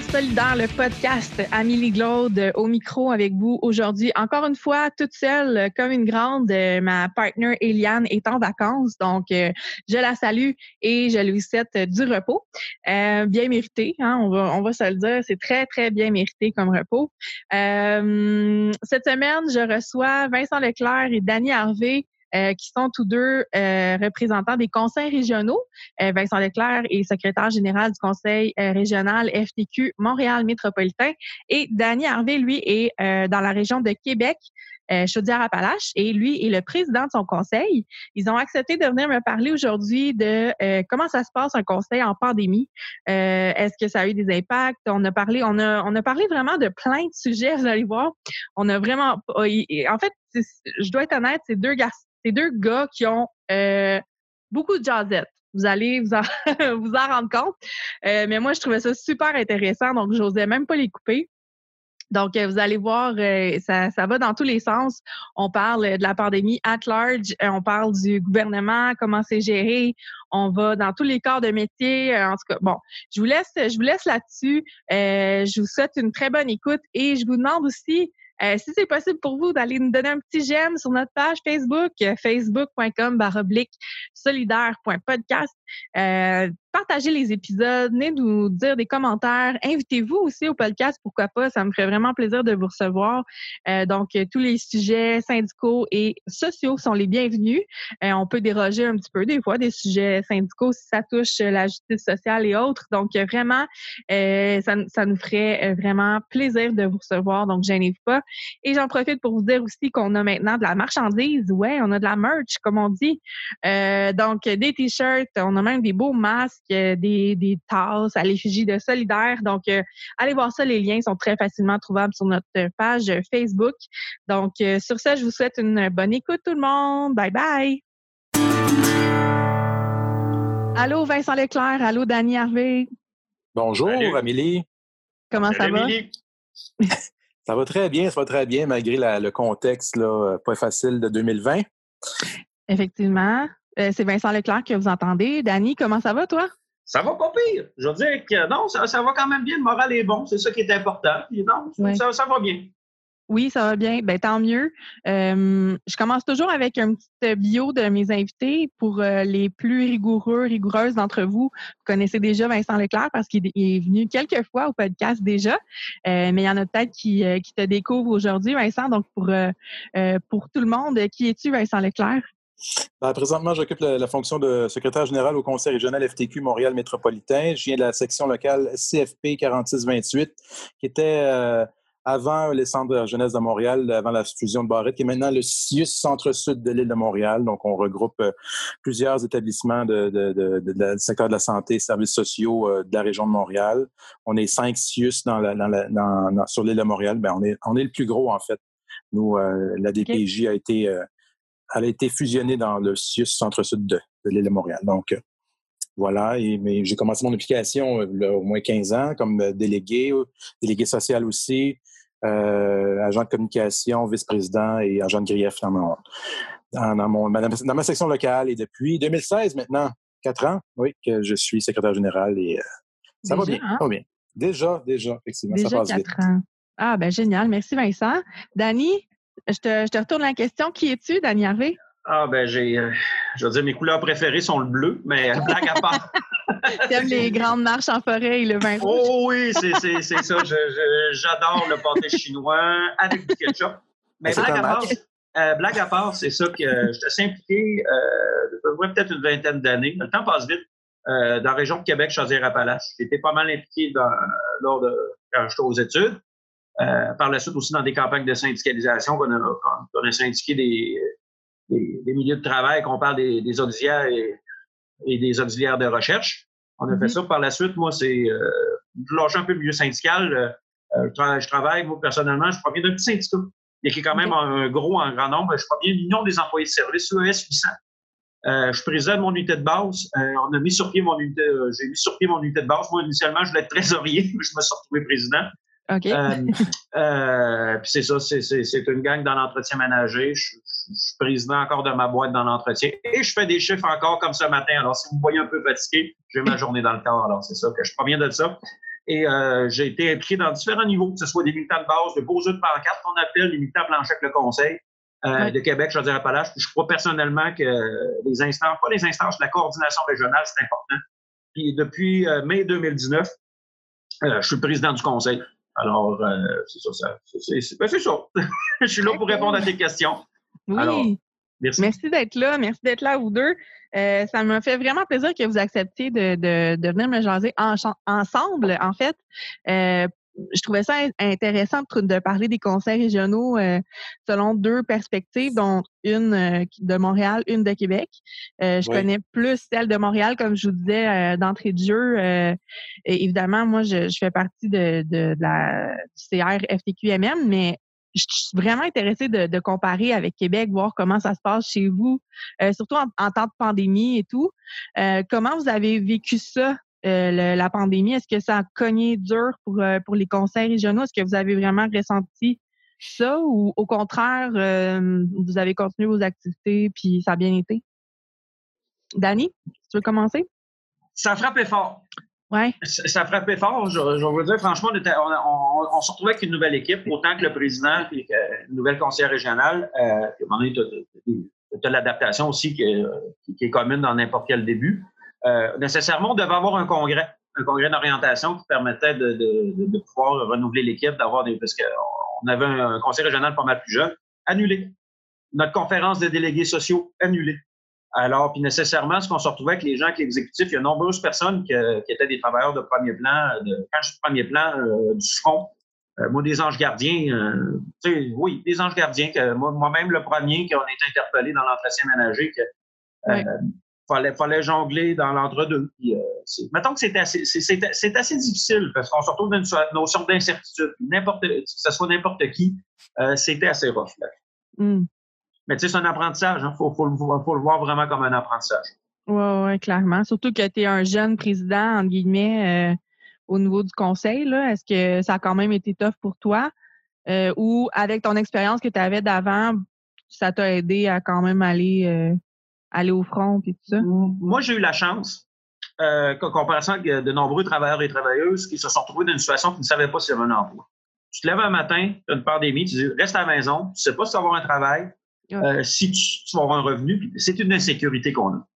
Solidaire, le podcast. Amélie Glaude au micro avec vous aujourd'hui. Encore une fois, toute seule, comme une grande. Euh, ma partner Eliane est en vacances, donc euh, je la salue et je lui souhaite du repos. Euh, bien mérité, hein, on, va, on va se le dire, c'est très, très bien mérité comme repos. cette semaine, je reçois Vincent Leclerc et Dany Harvey euh, qui sont tous deux euh, représentants des conseils régionaux. Euh, Vincent Leclerc est secrétaire général du conseil régional FTQ Montréal métropolitain et Danny Harvey, lui, est dans la région de Québec. Chaudière-Appalaches et lui est le président de son conseil. Ils ont accepté de venir me parler aujourd'hui de comment ça se passe un conseil en pandémie. Est-ce que ça a eu des impacts? On a parlé, on a, on a parlé vraiment de plein de sujets. Vous allez voir, on a vraiment, en fait, je dois être honnête, c'est deux garçons c'est deux gars qui ont euh, beaucoup de jazzette. Vous allez vous en, vous en rendre compte. Euh, mais moi, je trouvais ça super intéressant, donc j'osais même pas les couper. Donc, euh, vous allez voir, ça, ça va dans tous les sens. On parle de la pandémie at large, on parle du gouvernement, comment c'est géré, on va dans tous les corps de métier. En tout cas, bon, je vous laisse, je vous laisse là-dessus. je vous souhaite une très bonne écoute et je vous demande aussi euh, si c'est possible pour vous d'aller nous donner un petit j'aime sur notre page Facebook, euh, facebook.com solidaire.podcast. Euh, partagez les épisodes, venez nous dire des commentaires, invitez-vous aussi au podcast, pourquoi pas, ça me ferait vraiment plaisir de vous recevoir. Euh, donc, tous les sujets syndicaux et sociaux sont les bienvenus. Euh, on peut déroger un petit peu des fois des sujets syndicaux si ça touche la justice sociale et autres. Donc, vraiment, ça, ça, nous ferait vraiment plaisir de vous recevoir, donc gênez-vous pas. Et j'en profite pour vous dire aussi qu'on a maintenant de la marchandise, ouais, on a de la merch, comme on dit. donc, des t-shirts, on a même des beaux masques, euh, des, des tasses à l'effigie de Solidaire. Donc, euh, allez voir ça. Les liens sont très facilement trouvables sur notre page Facebook. Donc, euh, sur ça, je vous souhaite une bonne écoute tout le monde. Bye bye. Allô, Vincent Leclerc. Allô, Dany Harvey. Bonjour, Amélie. Comment ça va? ça va très bien, ça va très bien, malgré le contexte là, pas facile de 2020. Effectivement. Euh, c'est Vincent Leclerc que vous entendez. Dany, comment ça va, toi? Ça va pas pire. Je veux dire que non, ça, va quand même bien. Le moral est bon. C'est ça qui est important. non, ça, va bien. Oui, ça va bien. Ben, tant mieux. Euh, je commence toujours avec un petit bio de mes invités. Pour euh, les plus rigoureux, rigoureuses d'entre vous, vous connaissez déjà Vincent Leclerc parce qu'il est venu quelques fois au podcast déjà. mais il y en a peut-être qui, qui te découvrent aujourd'hui, Vincent. Donc, pour, pour tout le monde, qui es-tu, Vincent Leclerc? Ben, présentement, j'occupe la, fonction de secrétaire général au Conseil régional FTQ Montréal métropolitain. Je viens de la section locale CFP 4628, qui était euh, avant les centres de jeunesse de Montréal, avant la fusion de Barrette, qui est maintenant le CIUS Centre-Sud de l'île de Montréal. Donc, on regroupe euh, plusieurs établissements de, du secteur de la santé et services sociaux euh, de la région de Montréal. On est cinq CIUS dans sur l'île de Montréal. Ben, on, est, on est le plus gros, en fait. Nous, la DPJ a été elle a été fusionnée dans le CIUS Centre-Sud de, l'île de Montréal. Donc, euh, voilà. Et, mais j'ai commencé mon application euh, au moins 15 ans comme euh, délégué, délégué social aussi, agent de communication, vice-président et agent de grief dans, mon, dans, mon, dans, ma section locale. Et depuis 2016 maintenant, quatre ans, oui, que je suis secrétaire général et ça va bien. Ça va bien. Déjà, déjà, effectivement, ça passe vite. Ans. Ah, ben génial. Merci, Vincent. Dani, je te, retourne la question. Qui es-tu, Dany Harvey? Ah, ben, j'ai. Euh, je veux dire, mes couleurs préférées sont le bleu, mais blague à part. T'aimes les grandes marches en forêt et le vin rouge? Oh oui, c'est ça. J'adore le pâté chinois avec du ketchup. Mais blague à, part, euh, blague à part, c'est ça que je suis impliqué euh, peut-être une vingtaine d'années. Le temps passe vite. Euh, dans la région de Québec, Chaudière-Appalaches. J'étais pas mal impliqué dans, lors de quand j'étais aux études. Euh, par la suite aussi dans des campagnes de syndicalisation qu'on a, on a syndiqué des, des, milieux de travail, qu'on parle des, des auxiliaires et, des auxiliaires de recherche. On a fait mm-hmm. ça. Par la suite, moi, c'est euh, je lâche un peu le milieu syndical. Euh, je, travaille, moi, personnellement, je proviens d'un petit syndicat, mais qui est quand même un, gros, un grand nombre. Je proviens de l'Union des employés de service, ES 800. Euh, je de mon unité de base. Euh, on a mis sur pied mon unité, j'ai mis sur pied mon unité de base. Moi, initialement, je voulais être trésorier, mais je me suis retrouvé président. OK. Euh, euh, puis c'est ça, c'est une gang dans l'entretien ménager. Je, suis président encore de ma boîte dans l'entretien. Et je fais des chiffres encore comme ce matin. Alors, si vous me voyez un peu fatigué, j'ai ma journée dans le corps. Alors, c'est ça que je proviens de ça. Et j'ai été impliqué dans différents niveaux, que ce soit des militants de base, de beaux jeux de pancarte qu'on appelle, les militants planchés avec le conseil de Québec, je veux dire à Je crois personnellement que les instances, pas les instances, la coordination régionale, c'est important. Puis depuis mai 2019, je suis président du conseil. Alors, c'est ça. C'est ben, ça. je suis là pour répondre à tes questions. Oui. merci. d'être là. Merci d'être là, vous deux. Euh, ça m'a fait vraiment plaisir que vous acceptiez de, de, venir me jaser ensemble, en fait. Euh, je trouvais ça intéressant de, parler des conseils régionaux euh, selon deux perspectives, dont une de Montréal, une de Québec. je connais plus celle de Montréal, comme je vous disais d'entrée de jeu. et évidemment, moi, je, fais partie de, de, de la du CR FTQMM, mais je suis vraiment intéressée de, comparer avec Québec, voir comment ça se passe chez vous, euh, surtout en, temps de pandémie et tout. Euh, comment vous avez vécu ça, euh, la pandémie? Est-ce que ça a cogné dur pour, pour les conseils régionaux? Est-ce que vous avez vraiment ressenti ça ou au contraire, vous avez continué vos activités puis ça a bien été? Dani, tu veux commencer? Ça a frappé fort. Ouais. Ça, frappait fort. Je, vous dire, franchement, on, se retrouvait avec une nouvelle équipe, autant que le président et une nouvelle conseillère régionale. Euh, à un moment donné, tu as, l'adaptation aussi qui est, commune dans n'importe quel début. Euh, nécessairement, on devait avoir un congrès, un congrès d'orientation qui permettait de, pouvoir renouveler l'équipe, d'avoir des. Parce qu'on avait un conseil régional pas mal plus jeune, annulé. Notre conférence des délégués sociaux, annulée. Alors, puis nécessairement, ce qu'on se retrouvait avec les gens, avec l'exécutif, il y a nombreuses personnes qui, étaient des travailleurs de premier plan, de, quand je dis premier plan, euh, du front. Euh, moi, des anges gardiens, euh, tu sais, oui, des anges gardiens, que moi-même, le premier, qu'on est interpellé dans l'entretien ménager, que fallait, fallait jongler dans l'entre-deux. mettons que c'est assez, c'est, assez difficile parce qu'on se retrouve dans une notion d'incertitude. N'importe, que ce soit n'importe qui, c'était assez rough. Là. Hmm. Mais tu sais, c'est un apprentissage. Il hein. faut, le voir vraiment comme un apprentissage. Oui, oui, clairement. Surtout que tu es un jeune président, entre guillemets, euh, au niveau du conseil. Est-ce que ça a quand même été tough pour toi? Euh, ou avec ton expérience que tu avais d'avant, ça t'a aidé à quand même aller, euh, aller au front et tout ça? Moi, j'ai eu la chance, euh, comparaison avec de nombreux travailleurs et travailleuses qui se sont retrouvés dans une situation qui ne savaient pas s'il y avait un emploi. Tu te lèves un matin, tu as une pandémie, tu dis reste à la maison, tu ne sais pas si tu vas avoir un travail, euh, si tu, vas avoir un revenu, c'est une insécurité qu'on a.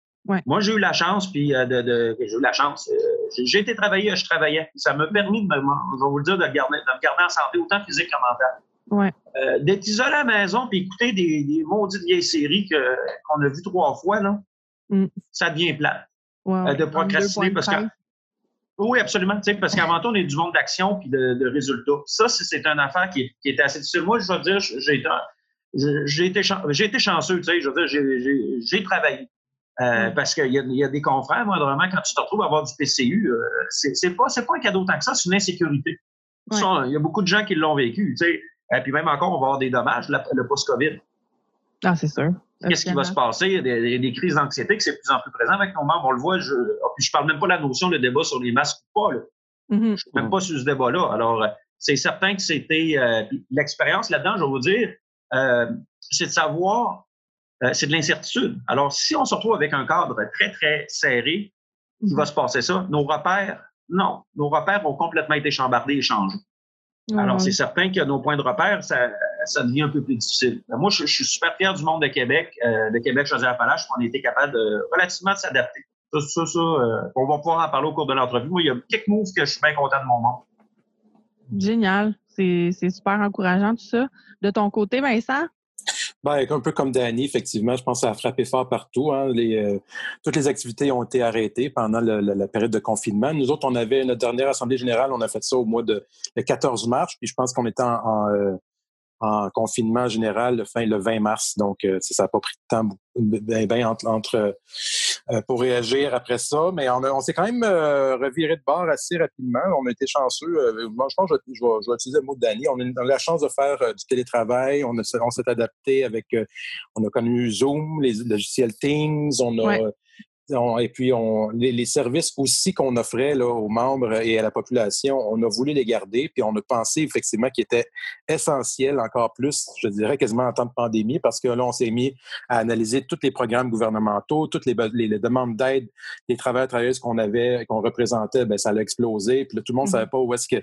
Moi, j'ai eu la chance, puis euh, de, j'ai eu la chance. Euh, j'ai été travailler, je travaillais. Ça m'a permis, de me, je vais vous le dire, de, garder, de me garder en santé, autant physique que mentale. Ouais. D'être isolé à la maison, puis écouter des, des maudites vieilles séries qu'on a vues trois fois, là, mm. ça devient plat. de procrastiner parce que. Oui, absolument. Parce qu'avant tout, on est du monde d'action puis de, résultats. Ça, c'est une affaire qui, qui est assez difficile. Moi, je veux dire, j'ai été j'ai été, été chanceux, tu sais, je veux dire, j'ai travaillé. Euh, parce qu'il y, y, a des confrères, moi, vraiment, quand tu te retrouves à avoir du PCU, euh, c'est pas, pas un cadeau tant que ça, c'est une insécurité. Il y a beaucoup de gens qui l'ont vécu, euh, puis même encore, on va avoir des dommages, le post-COVID. Ah, c'est sûr. Qu'est-ce qui va se passer? Il y a des, des crises d'anxiété qui c'est de plus en plus présent avec nos membres. On le voit, je ne ah, parle même pas de la notion de débat sur les masques ou pas. Là. Mm-hmm. Je ne suis même pas sur ce débat-là. Alors, c'est certain que c'était... L'expérience là-dedans, je vais vous dire, euh, c'est de savoir, euh, c'est de l'incertitude. Alors, si on se retrouve avec un cadre très, très serré, il va se passer ça? Nos repères, non. Nos repères ont complètement été chambardés et changés. Alors, c'est certain que nos points de repère, ça, ça devient un peu plus difficile. Ben, moi, je, suis super fier du monde de Québec, euh, de Québec Chaudière-Appalaches, qu'on a été capable de relativement s'adapter. Ça, ça, ça on va pouvoir en parler au cours de l'entrevue. Moi, il y a quelques moves que je suis bien content de mon monde. Génial. C'est super encourageant tout ça. De ton côté, Vincent? Ben, un peu comme Danny, effectivement, je pense que ça a frappé fort partout. Hein. Euh, toutes les activités ont été arrêtées pendant la période de confinement. Nous autres, on avait notre dernière assemblée générale, on a fait ça au mois de le 14 mars, puis je pense qu'on était en, euh, en confinement général le fin le 20 mars. Donc, euh, ça n'a pas pris de temps ben, ben entre, euh, pour réagir après ça. Mais on, on s'est quand même euh, reviré de bord assez rapidement. On a été chanceux. moi, je pense que je, vais, utiliser le mot de Danny. On a eu la chance de faire du télétravail. On, on s'est adapté avec... on a connu Zoom, les logiciels Teams. On a et puis on, les, services aussi qu'on offrait là, aux membres et à la population, on a voulu les garder, puis on a pensé effectivement qu'ils étaient essentiels encore plus, je dirais quasiment en temps de pandémie, parce que là, on s'est mis à analyser tous les programmes gouvernementaux, toutes les, les, demandes d'aide des travailleurs travailleuses qu'on avait, qu'on représentait, ben ça a explosé. Puis là, tout le monde ne savait mm-hmm. pas où est-ce que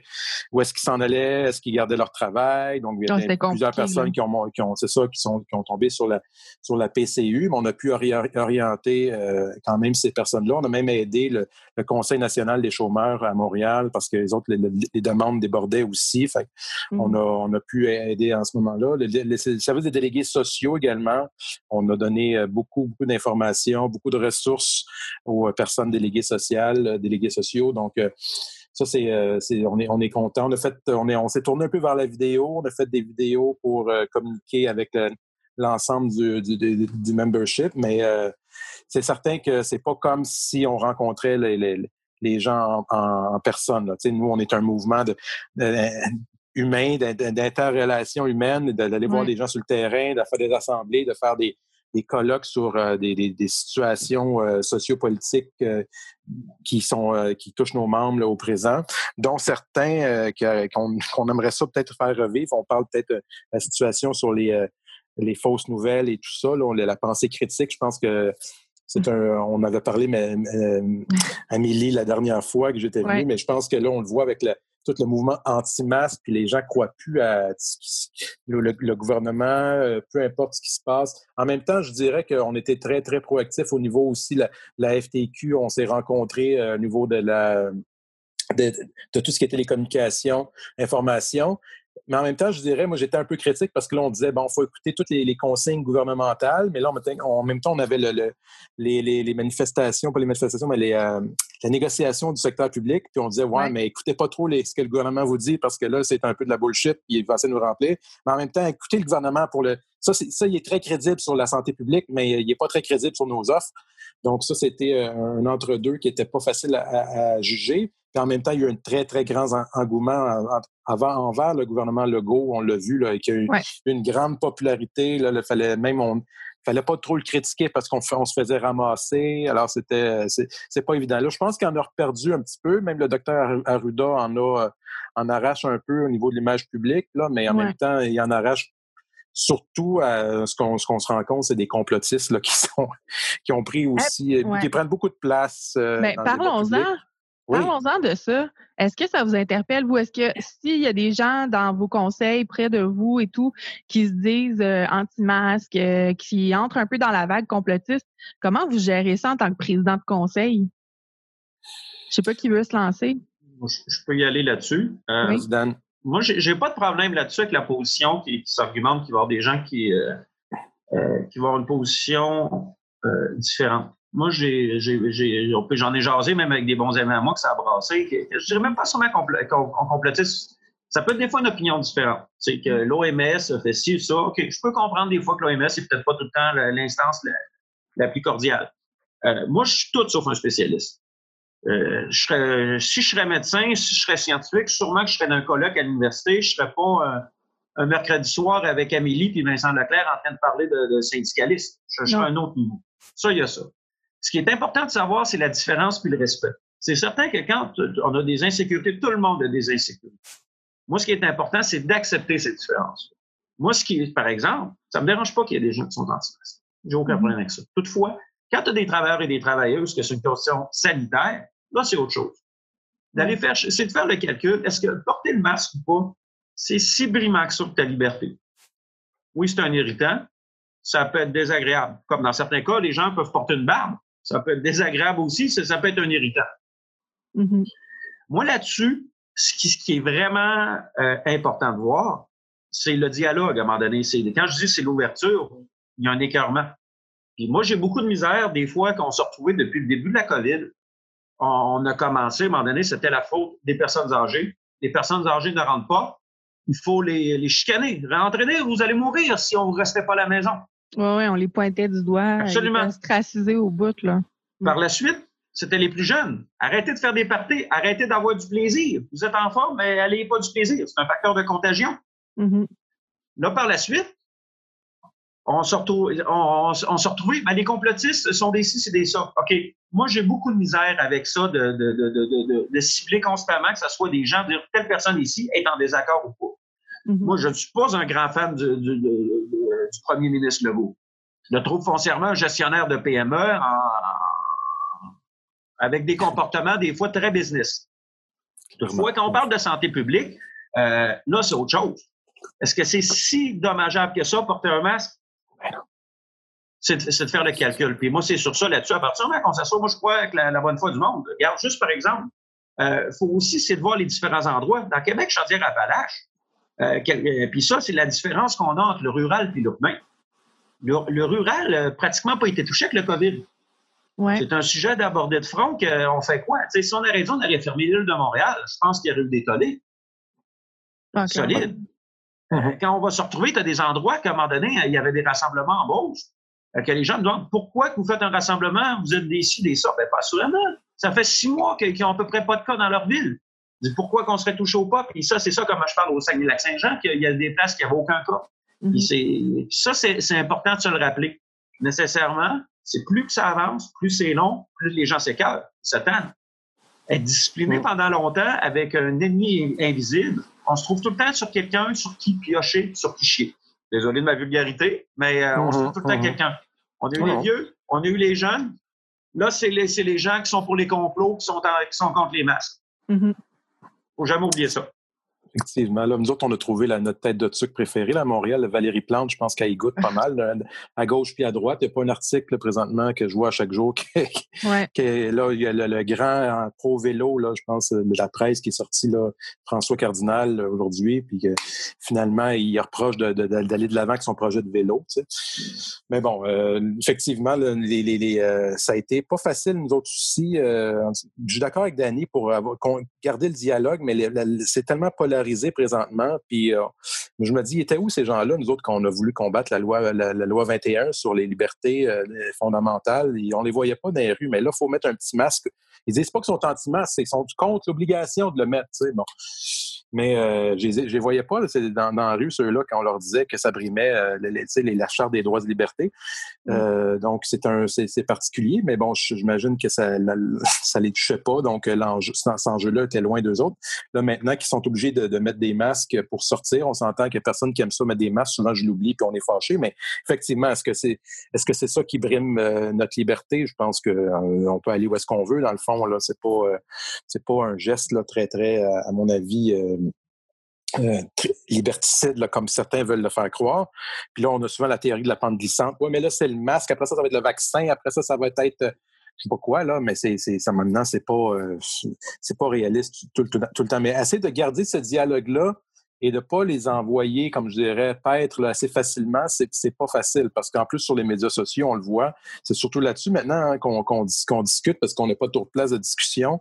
où est-ce qu'ils s'en allaient, est-ce qu'ils gardaient leur travail. Donc, il y a plusieurs personnes qui ont, qui ont c'est ça, qui sont qui ont tombé sur la sur la PCU, mais on a pu orienter euh, quand même ces personnes-là. On a même aidé le, Conseil national des chômeurs à Montréal parce que les autres, les, demandes débordaient aussi. Fait on, a, on a pu aider en ce moment-là. Le, le, service des délégués sociaux également, on a donné euh, beaucoup, beaucoup d'informations, beaucoup de ressources aux personnes déléguées sociales, euh, délégués sociaux. Donc, ça, c'est, on est, on est content. On a fait, on est, on s'est tourné un peu vers la vidéo. On a fait des vidéos pour communiquer avec l'ensemble du, du, membership, mais euh, c'est certain que c'est pas comme si on rencontrait les, les, gens en, personne. Là. Nous, on est un mouvement de, humain, d'interrelation humaine, d'aller voir des gens sur le terrain, de faire des assemblées, de faire des, des colloques sur euh, des, des, situations euh, sociopolitiques qui sont qui touchent nos membres au présent, dont certains qu'on aimerait ça peut-être faire revivre. On parle peut-être de la situation sur les les fausses nouvelles et tout ça, là, la pensée critique, je pense que c'est un. On avait parlé, mais, euh, Amélie, la dernière fois que j'étais venu, mais je pense que là, on le voit avec tout le mouvement anti-masque, puis les gens croient plus à le, gouvernement, euh, peu importe ce qui se passe. En même temps, je dirais qu'on était très, très proactifs au niveau aussi la, la FTQ. On s'est rencontrés euh, au niveau de la de, de, tout ce qui était les communications, informations. Mais en même temps, je dirais, moi, j'étais un peu critique parce que là, on disait, bon, il faut écouter toutes les, consignes gouvernementales, mais là, en même temps, on avait le, les, manifestations, pas les manifestations, mais les, euh, la négociation du secteur public, puis on disait, ouais, mais écoutez pas trop ce que le gouvernement vous dit parce que là, c'est un peu de la bullshit, puis il va essayer de nous remplir. Mais en même temps, écoutez le gouvernement pour le. Ça, ça, il est très crédible sur la santé publique, mais il n'est pas très crédible sur nos offres. Donc, ça, c'était euh, un entre-deux qui n'était pas facile à, juger. En même temps, il y a eu un très, très grand engouement avant, envers le gouvernement Legault. On l'a vu, là, qui a eu une grande popularité. Là, il fallait même on, fallait pas trop le critiquer parce qu'on on se faisait ramasser. Alors, c'était c'est pas évident. Là, je pense qu'on a perdu un petit peu. Même le docteur Arruda en a en arrache un peu au niveau de l'image publique, là, mais en même temps, il en arrache surtout ce qu'on se rend compte, c'est des complotistes là, qui sont qui ont pris aussi, euh, qui prennent beaucoup de place. Euh, mais parlons-en. Parlons-en de ça. Est-ce que ça vous interpelle, vous? Est-ce que s'il y a des gens dans vos conseils, près de vous et tout, qui se disent euh, anti-masque, qui entrent un peu dans la vague complotiste, comment vous gérez ça en tant que président de conseil? Je sais pas qui veut se lancer. Je peux y aller là-dessus. Euh, moi, j'ai pas de problème là-dessus avec la position qui, s'argumente qu'il va y avoir des gens qui, euh, euh, qui vont avoir une position euh, différente. Moi, j'ai, j'en ai, jasé même avec des bons amis à moi que ça a brassé. je dirais même pas sûrement qu'on complotiste. Ça peut être des fois une opinion différente. C'est que l'OMS fait ci, ça. OK, je peux comprendre des fois que l'OMS n'est peut-être pas tout le temps l'instance la, plus cordiale. moi, je suis tout sauf un spécialiste. Euh, je serais, si je serais médecin, si je serais scientifique, sûrement que je serais dans un colloque à l'université. Je ne serais pas euh, un mercredi soir avec Amélie et Vincent Leclerc en train de parler de, de syndicalistes. Je, serais à un autre niveau. Ça, il y a ça. Ce qui est important de savoir, c'est la différence puis le respect. C'est certain que quand on a des insécurités, tout le monde a des insécurités. Moi, ce qui est important, c'est d'accepter ces différences. Moi, ce qui est, par exemple, ça me dérange pas qu'il y ait des gens qui sont anti-masques. J'ai aucun mm-hmm. problème avec ça. Toutefois, quand tu as des travailleurs et des travailleuses que c'est une question sanitaire, là, c'est autre chose. D'aller faire, c'est de faire le calcul. Est-ce que porter le masque ou pas, c'est si brimant que ça pour ta liberté? Oui, c'est un irritant. Ça peut être désagréable. Comme dans certains cas, les gens peuvent porter une barbe. Ça peut être désagréable aussi. Ça, peut être un irritant. Mm-hmm. Moi, là-dessus, ce qui, est vraiment euh, important de voir, c'est le dialogue à un moment donné. Quand je dis c'est l'ouverture, il y a un écœurement. Puis moi, j'ai beaucoup de misère des fois qu'on s'est retrouvés depuis le début de la COVID. On, a commencé, à un moment donné, c'était la faute des personnes âgées. Les personnes âgées ne rentrent pas. Il faut les, les chicaner. Rentrez, vous allez mourir si on ne restait pas à la maison. Oui, ouais, on les pointait du doigt. Absolument. Ils au bout, là. Par la suite, c'était les plus jeunes. Arrêtez de faire des parties. Arrêtez d'avoir du plaisir. Vous êtes en forme, mais n'allez pas du plaisir. C'est un facteur de contagion. Mm-hmm. Là, par la suite, on se retrouve, on, se retrouvait, ben, les complotistes sont des ci, c'est des ça. OK. Moi, j'ai beaucoup de misère avec ça de, de, de, de, cibler constamment que ce soit des gens, dire telle personne ici est en désaccord ou pas. Moi, je ne suis pas un grand fan du, du premier ministre Legault. Je le trouve foncièrement un gestionnaire de PME avec des comportements des fois très business. Toutefois, quand on parle de santé publique, euh, là, c'est autre chose. Est-ce que c'est si dommageable que ça, porter un masque? C'est de faire le calcul. Puis moi, c'est sur ça là-dessus. À partir du moment qu'on s'assoit, moi, je crois avec la, bonne foi du monde. Regarde, juste par exemple, il euh, faut aussi, c'est de voir les différents endroits. Dans Québec, je dire Appalaches. Euh, euh, puis ça, c'est la différence qu'on a entre le rural et l'urbain. Le, rural n'a pratiquement pas été touché avec le COVID. C'est un sujet d'aborder de front qu'on fait quoi? si on a raison, on aurait fermé l'île de Montréal. Je pense qu'il y aurait eu des tollés. Solide. Quand on va se retrouver, tu as des endroits qu'à un moment donné, il y avait des rassemblements en Beauce. Euh, que les gens me demandent pourquoi vous faites un rassemblement, vous êtes des ci, des ça. Ben, pas sûrement. Ça fait six mois qu'ils n'ont à peu près pas de cas dans leur ville. Pourquoi qu'on serait touché au pas? Puis ça, c'est ça, comme je parle au Saguenay-Lac-Saint-Jean, qu'il y a des places qui n'avaient aucun cas. Mm-hmm. ça, c'est important de se le rappeler. Nécessairement, c'est plus que ça avance, plus c'est long, plus les gens s'écœurent, s'attendent. Être discipliné pendant longtemps avec un ennemi invisible, on se trouve tout le temps sur quelqu'un sur qui piocher, sur qui chier. Désolé de ma vulgarité, mais euh, on se trouve tout le temps mhm. quelqu'un. On a eu les vieux, on a eu les jeunes. Là, c'est les, les, gens qui sont pour les complots, qui sont, qui sont contre les masques. Faut jamais oublier ça. Effectivement. Là, nous autres, on a trouvé notre tête de sucre préférée à Montréal, Valérie Plante. Je pense qu'elle y goûte pas mal, à gauche puis à droite. Il n'y a pas un article présentement que je vois chaque jour. Qui, là, il y a le, grand pro-vélo, là, je pense, de la presse qui est sorti, là, François Cardinal, aujourd'hui. Puis finalement, il reproche d'aller de, l'avant avec son projet de vélo. Mais bon, euh, effectivement, les, les, euh, ça a été pas facile, nous autres aussi. Euh, je suis d'accord avec Danny pour avoir, garder le dialogue, mais c'est tellement présentement. Puis euh, je me dis, étaient où ces gens-là, nous autres, qu'on a voulu combattre la loi, la, loi 21 sur les libertés euh, fondamentales? Et on les voyait pas dans les rues, mais là, il faut mettre un petit masque. Ils disent pas qu'ils sont anti-masques, c'est qu'ils sont contre l'obligation de le mettre. Bon. Mais euh, je les voyais pas dans, dans la rue, ceux-là, quand on leur disait que ça brimait euh, les, les, la Charte des droits et libertés. Mm. Euh, donc, c'est un c'est particulier, mais bon, j'imagine que ça ça les touchait pas. Donc, l'enjeu, cet enjeu-là était loin d'eux autres. Là, maintenant qu'ils sont obligés de, de, mettre des masques pour sortir, on s'entend a personne qui aime ça mettre des masques. Souvent, je l'oublie puis on est fâché. Mais effectivement, est-ce que c'est est-ce que c'est ça qui brime euh, notre liberté? Je pense que euh, on peut aller où est-ce qu'on veut. Dans le fond, là, c'est pas c'est pas un geste très, très, à mon avis, euh, liberticide, comme certains veulent le faire croire. Puis là, on a souvent la théorie de la pente glissante. Oui, mais là, c'est le masque. Après ça, ça va être le vaccin. Après ça, ça va être, euh, je sais pas quoi, là, mais c'est, c'est, ça, maintenant, c'est pas, euh, c'est pas réaliste tout, le temps. Mais essayer de garder ce dialogue-là et de pas les envoyer, comme je dirais, paître assez facilement, c'est, c'est pas facile parce qu'en plus sur les médias sociaux, on le voit, c'est surtout là-dessus maintenant hein, qu'on, qu'on, discute parce qu'on n'a pas de place de discussion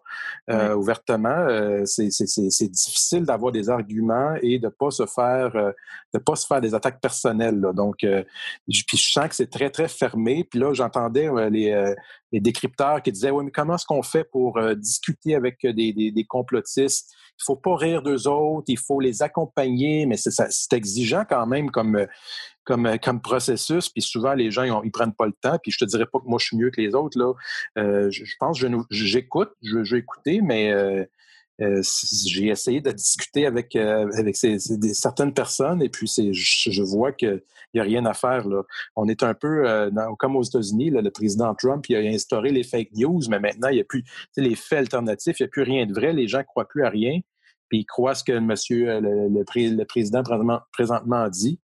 euh, ouvertement. Euh, c'est, c'est, c'est, difficile d'avoir des arguments et de pas se faire euh, de pas se faire des attaques personnelles. Là. Donc, je, puis je sens que c'est très très fermé. Puis là, j'entendais les, les décrypteurs qui disaient, oui, mais comment est-ce qu'on fait pour discuter avec des, des, des complotistes? Il faut pas rire d'eux autres, il faut les accompagner, mais c'est exigeant quand même comme, comme, comme processus. Puis souvent, les gens, ils, prennent pas le temps. Puis je te dirais pas que moi, je suis mieux que les autres. Là. Euh, je, pense que j'écoute, je, je, vais écouter, mais euh, euh, j'ai essayé de discuter avec, avec certaines personnes et puis je, je, vois qu'il n'y a rien à faire. Là. On est un peu comme aux États-Unis, le président Trump il a instauré les fake news, mais maintenant, il n'y a plus les faits alternatifs, il n'y a plus rien de vrai, les gens croient plus à rien, puis ils croient ce que monsieur, le, le, président présentement, dit.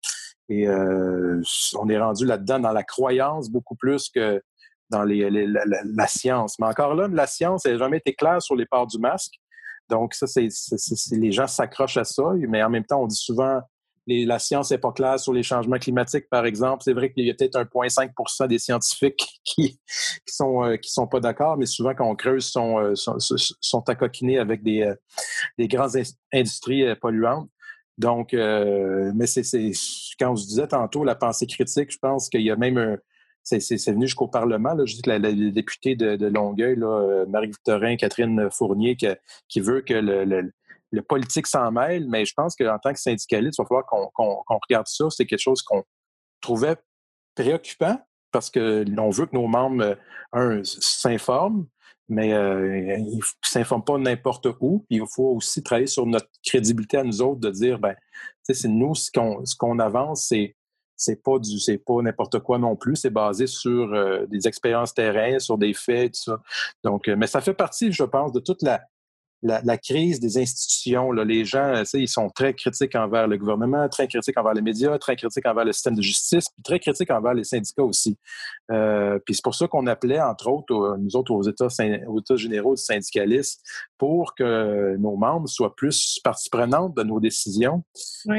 Et on est rendu là-dedans dans la croyance beaucoup plus que dans les, la, science. Mais encore là, la science n'a jamais été claire sur les parts du masque. Donc, ça, c'est, les gens s'accrochent à ça, mais en même temps, on dit souvent les, la science n'est pas claire sur les changements climatiques, par exemple. C'est vrai qu'il y a peut-être 1,5% des scientifiques qui qui sont euh, qui sont pas d'accord, mais souvent quand on creuse, sont euh, sont, sont avec des euh, des grandes industries polluantes. Donc, mais c'est quand je disais tantôt la pensée critique, je pense qu'il y a même un, c'est venu jusqu'au Parlement. Je dis que la, députée de, Longueuil, euh, Marie-Victorin, Catherine Fournier, qui veut que le, politique s'en mêle, mais je pense qu'en tant que syndicaliste, il va falloir qu'on regarde ça. C'est quelque chose qu'on trouvait préoccupant parce qu'on veut que nos membres, un, s'informent, mais euh, ils ne s'informent pas n'importe où. Il faut aussi travailler sur notre crédibilité à nous autres de dire, ben, c'est nous, ce qu'on, ce qu'on avance, c'est c'est pas du c'est pas n'importe quoi non plus. C'est basé sur euh, des expériences terrain sur des faits tout ça. Donc euh, mais ça fait partie je pense de toute la la, crise des institutions. Là, les gens, ils sont très critiques envers le gouvernement, très critiques envers les médias, très critiques envers le système de justice, puis très critiques envers les syndicats aussi. Euh, puis c'est pour ça qu'on appelait, entre autres, nous autres aux États, aux États généraux des syndicalistes, pour que nos membres soient plus partie prenante de nos décisions.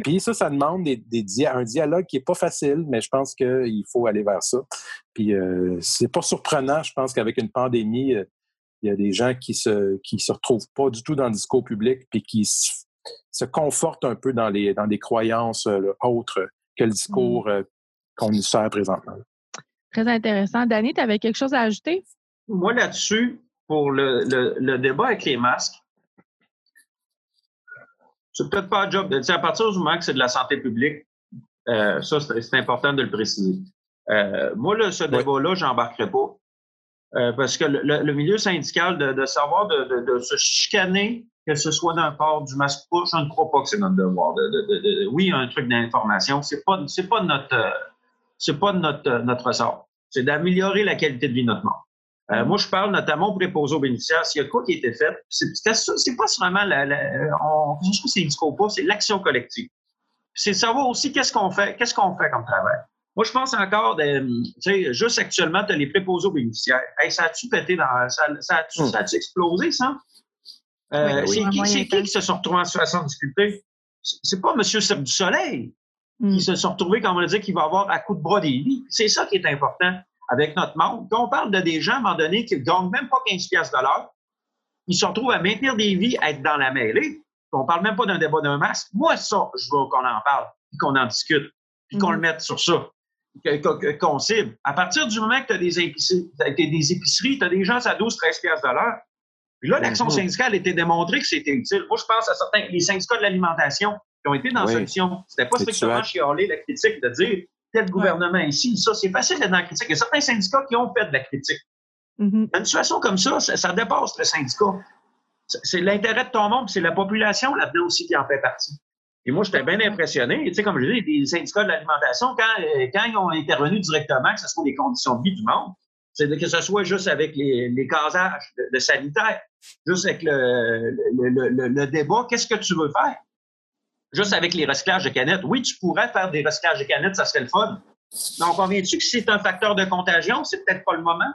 Puis ça, ça demande des, un dialogue qui n'est pas facile, mais je pense qu'il faut aller vers ça. Puis euh, c'est pas surprenant, je pense qu'avec une pandémie, euh, il y a des gens qui se qui se retrouvent pas du tout dans le discours public puis qui se, confortent un peu dans les dans des croyances euh, autres que le discours mm. euh, qu'on nous sert présentement. Très intéressant. Danny, tu avais quelque chose à ajouter? Moi, là-dessus, pour le, le, débat avec les masques, c'est peut-être pas un job. À partir du moment que c'est de la santé publique, euh, ça, c'est important de le préciser. moi, là, ce débat-là, j'embarquerai pas. Euh, parce que le, milieu syndical, de, savoir de, se chicaner, que ce soit d'un port du masque je ne crois pas que c'est notre devoir. De, oui, un truc d'information, c'est pas c'est pas notre c'est pas notre notre ressort. C'est d'améliorer la qualité de vie de notre monde. Euh, moi, je parle notamment aux préposés aux bénéficiaires. S'il y a quoi qui a été fait, c'est pas seulement la, la on, je c'est discours pas, c'est l'action collective. C'est savoir aussi qu'est-ce qu'on fait, qu'est-ce qu'on fait comme travail. Moi, je pense encore, tu sais, juste actuellement, tu as les préposés aux bénéficiaires. ça a-tu pété dans. Ça, ça a-tu hmm. explosé, ça? Euh, c'est qui, qui, se sont retrouvés en situation de difficulté? C'est pas M. Seb du Soleil qui hmm. se sont retrouvés, comme on le dit, qui va avoir à coup de bras des vies. C'est ça qui est important avec notre monde. Quand on parle de des gens, à un moment donné, qui ne gagnent même pas 15 pièces de l'heure, ils se retrouvent à maintenir des vies, à être dans la mêlée. On parle même pas d'un débat d'un masque. Moi, ça, je veux qu'on en parle, qu'on en discute, puis qu'on hmm. le mette sur ça qu'on cible. À partir du moment que tu as des épiceries, des épiceries, tu as des gens à 12, 13 piastres de l'heure. Puis là, l'action mm-hmm. syndicale a été démontrée que c'était utile. Moi, je pense à certains, les syndicats de l'alimentation qui ont été dans la solution. C'était pas strictement chialer la critique de dire tel gouvernement ici, ça, c'est facile d'être dans la critique. Il y a certains syndicats qui ont fait de la critique. Mm-hmm. Une situation comme ça, ça, dépasse le syndicat. C'est l'intérêt de ton monde, c'est la population là-dedans aussi qui en fait partie. Et moi, j'étais bien impressionné. Tu sais, comme je dis, les syndicats de l'alimentation, quand, euh, quand ils ont intervenu directement, que ce soit les conditions de vie du monde, c'est que ce soit juste avec les, les casages de, sanitaire, juste avec le, le, le, débat, qu'est-ce que tu veux faire? Juste avec les recyclages de canettes. Oui, tu pourrais faire des recyclages de canettes, ça serait le fun. Donc, on vient-tu que c'est un facteur de contagion? C'est peut-être pas le moment.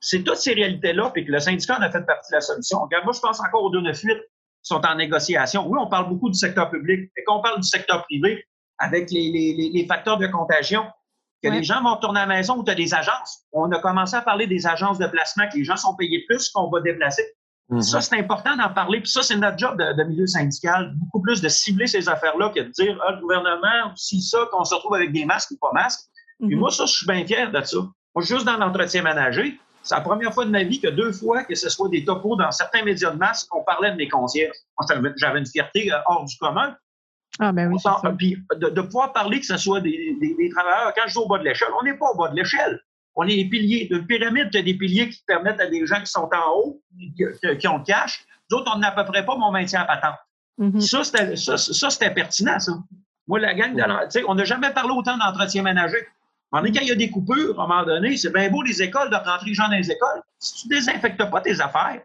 C'est toutes ces réalités-là, puis que le syndicat en a fait partie de la solution. Regarde, moi, je pense encore au 298 sont en négociation. Oui, on parle beaucoup du secteur public, mais quand on parle du secteur privé, avec les, facteurs de contagion, que les gens vont tourner à la maison ou tu as des agences. On a commencé à parler des agences de placement, que les gens sont payés plus qu'on va déplacer. Mm-hmm. Ça, c'est important d'en parler. Puis ça, c'est notre job de, milieu syndical, beaucoup plus de cibler ces affaires-là que de dire, ah, le gouvernement, si ça, qu'on se retrouve avec des masques ou pas masques. Puis mm-hmm. moi, ça, je suis bien fier de ça. Moi, juste dans l'entretien ménager, c'est la première fois de ma vie que deux fois, que ce soit des topos dans certains médias de masse, qu'on parlait de mes concierges. J'avais une fierté euh, hors du commun. Ah, ben oui. Puis de, pouvoir parler que ce soit des, travailleurs, quand je dis au bas de l'échelle, on n'est pas au bas de l'échelle. On est des piliers. D'une pyramide, tu as des piliers qui permettent à des gens qui sont en haut, qui, ont le cash. D'autres, on n'a à peu près pas mon maintien à patente. Mm-hmm. Ça, c'était pertinent, ça. Moi, la gang, sais, on n'a jamais parlé autant d'entretien ménager. On est quand il y a des coupures, à un moment donné, c'est bien beau les écoles de rentrer les gens dans les écoles. Si tu ne désinfectes pas tes affaires,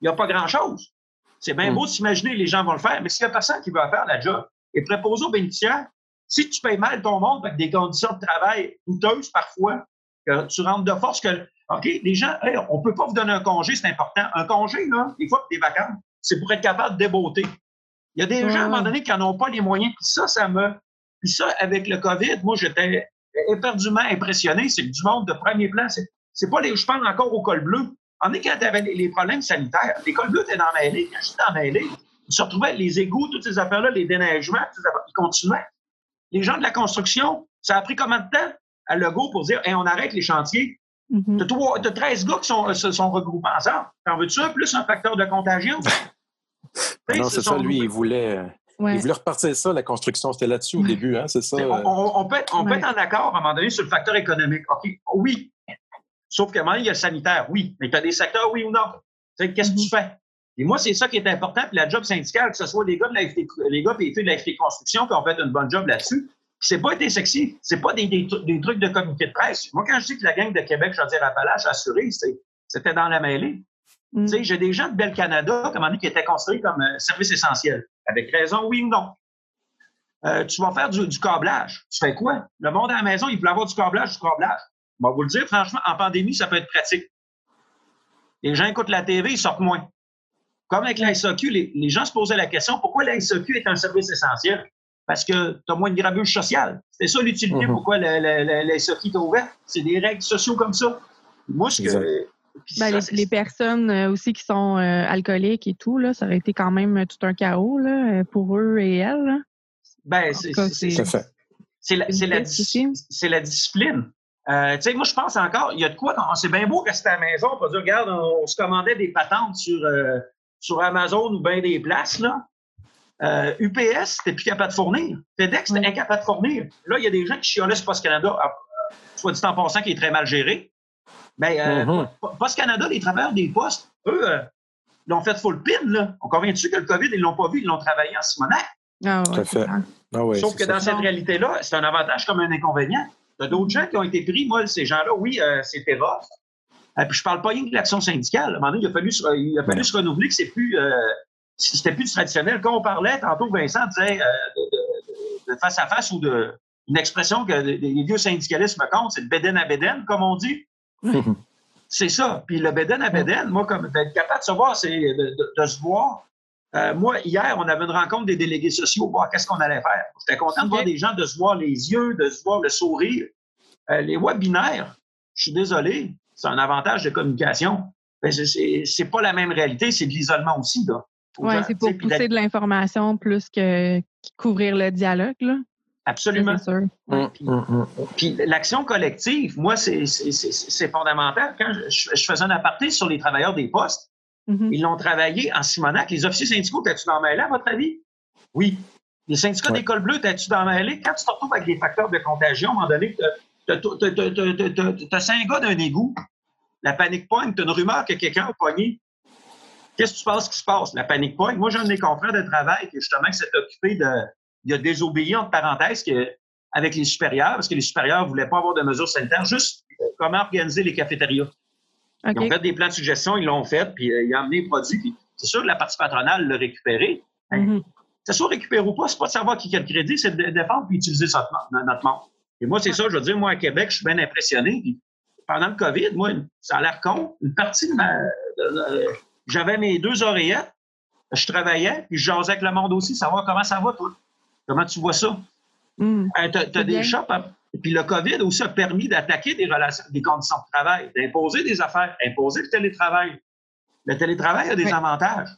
il n'y a pas grand-chose. C'est bien hmm. beau de s'imaginer les gens vont le faire, mais s'il n'y a personne qui veut faire la job, et préposé aux bénéficiaires, si tu payes mal ton monde avec des conditions de travail douteuses parfois, que tu rentres de force que, OK, les gens, on ne peut pas vous donner un congé, c'est important. Un congé, là, des fois, des vacances, c'est pour être capable de déboter. Il y a des gens, à un moment donné, qui n'en ont pas les moyens. Puis ça, ça me. Puis ça, avec le COVID, moi, j'étais éperdument impressionné, c'est que du monde de premier plan, c'est pas les. Je pense encore au col bleu. En est quand tu avais les problèmes sanitaires, les cols bleus étaient dans mêlée. Quand j'étais dans mêlée, ils se retrouvaient les égouts, toutes ces affaires-là, les déneigements, ils continuaient. Les gens de la construction, ça a pris combien de temps à Legault pour dire on arrête les chantiers? Mm-hmm. Tu as, 13 gars qui sont, se sont regroupés ensemble. T'en veux-tu ça? Plus un facteur de contagion? non, c'est ça, lui, il voulait Ils voulaient repartir ça, la construction. C'était là-dessus au début, hein, c'est ça? On, peut, on peut être en accord à un moment donné sur le facteur économique. OK, oui. Sauf qu'à un moment donné, il y a le sanitaire, oui. Mais tu as des secteurs, oui ou non? Qu'est-ce que tu mm-hmm. fais? Et moi, c'est ça qui est important. Puis la job syndicale, que ce soit les gars de la FT, les gars et les filles de la FT Construction qui ont fait une bonne job là-dessus, c'est pas été sexy. C'est pas des, des, trucs de communiqué de presse. Moi, quand je dis que la gang de Québec, je veux dire Appalaches, assuré, c'était dans la mêlée. Mm. Tu sais, j'ai des gens de Bel Canada, comme on dit, qui étaient considérés comme euh, service essentiel. Avec raison, oui ou non? Euh, tu vas faire du, du, câblage. Tu fais quoi? Le monde à la maison, il veut avoir du câblage, du câblage. On va vous le dire, franchement, en pandémie, ça peut être pratique. Les gens écoutent la TV, ils sortent moins. Comme avec la SAQ, les, gens se posaient la question pourquoi la SAQ est un service essentiel? Parce que tu as moins de grabuge sociale. C'est ça l'utilité, mhm. pourquoi la, la, SAQ ouverte. C'est des règles sociaux comme ça. Moi, ce que. Ben, les, personnes euh, aussi qui sont euh, alcooliques et tout, là, ça aurait été quand même tout un chaos là, pour eux et elles. Ben, c'est la, la, discipline. Euh, tu sais, moi, je pense encore, il y a de quoi, c'est bien beau rester à la maison, on peut dire, regarde, on, se commandait des patentes sur, sur Amazon ou bien des places, là, euh, UPS, t'es plus capable de fournir. FedEx, t'es incapable de fournir. Là, il y a des gens qui chiolaient sur Post Canada, ah, soit dit en passant, qui est très mal géré. Mais euh, mm-hmm. Post Canada, les travailleurs des postes, eux, euh, l'ont fait full pin. Là. On convient dessus que le COVID, ils l'ont pas vu, ils l'ont travaillé en Simonac? Ah, ouais, fait. Ah Sauf que dans cette réalité-là, c'est un avantage comme un inconvénient. Il y a d'autres gens qui ont été pris. Moi, ces gens-là, oui, c'était rough. Et puis je parle pas rien de l'action syndicale. À un moment donné, il a fallu, il a fallu se renouveler que c'est plus, euh, c'était plus traditionnel. Quand on parlait, tantôt Vincent disait euh, de, face à face ou de une expression que les vieux syndicalistes me comptent, c'est de béden à béden, comme on dit. c'est ça. Puis le béden à béden, moi, comme d'être capable de se voir, c'est de, se voir. Euh, moi, hier, on avait une rencontre des délégués sociaux, voir qu'est-ce qu'on allait faire. J'étais content de voir des gens, de se voir les yeux, de se voir le sourire. les webinaires, je suis désolé, c'est un avantage de communication. Mais c'est pas la même réalité, c'est de l'isolement aussi. Oui, c'est pour pousser de l'information plus que couvrir le dialogue. Là. Absolument. Sûr. Hum, hum, hum, puis, l'action collective, moi, c'est fondamental. Quand je, faisais un aparté sur les travailleurs des postes, mm-hmm. ils l'ont travaillé en Simonac. Les officiers syndicaux, t'es-tu dans mêlée, à votre avis? Oui. Les syndicats d'école bleue, t'es-tu dans mêlée? Quand tu te retrouves avec des facteurs de contagion, à un moment donné, tu as cinq gars d'un égout, la panique pointe, tu as une rumeur que quelqu'un a pogné. Qu'est-ce que tu penses qui se passe? La panique pointe. Moi, j'ai un de mes confrères de travail qui, justement, s'est occupé de. Il a désobéi, entre parenthèses, avec les supérieurs, parce que les supérieurs ne voulaient pas avoir de mesures sanitaires, juste comment organiser les cafétérias. Ils ont fait des plans de suggestion, ils l'ont fait, puis euh, ils ont amené les produits. c'est sûr que la partie patronale l'a récupéré. C'est soit récupérer ou pas, c'est pas de savoir qui a le crédit, c'est de défendre et utiliser notre monde. Et moi, c'est ça, je veux dire, moi, à Québec, je suis bien impressionné pendant le COVID, moi, ça a l'air con. Une partie de ma. J'avais mes deux oreillettes, je travaillais, puis je jasais avec le monde aussi, savoir comment ça va, toi. Comment tu vois ça? Euh, tu as, des shops. Hein? Puis le COVID aussi a permis d'attaquer des relations, des conditions de travail, d'imposer des affaires, imposer le télétravail. Le télétravail a des avantages.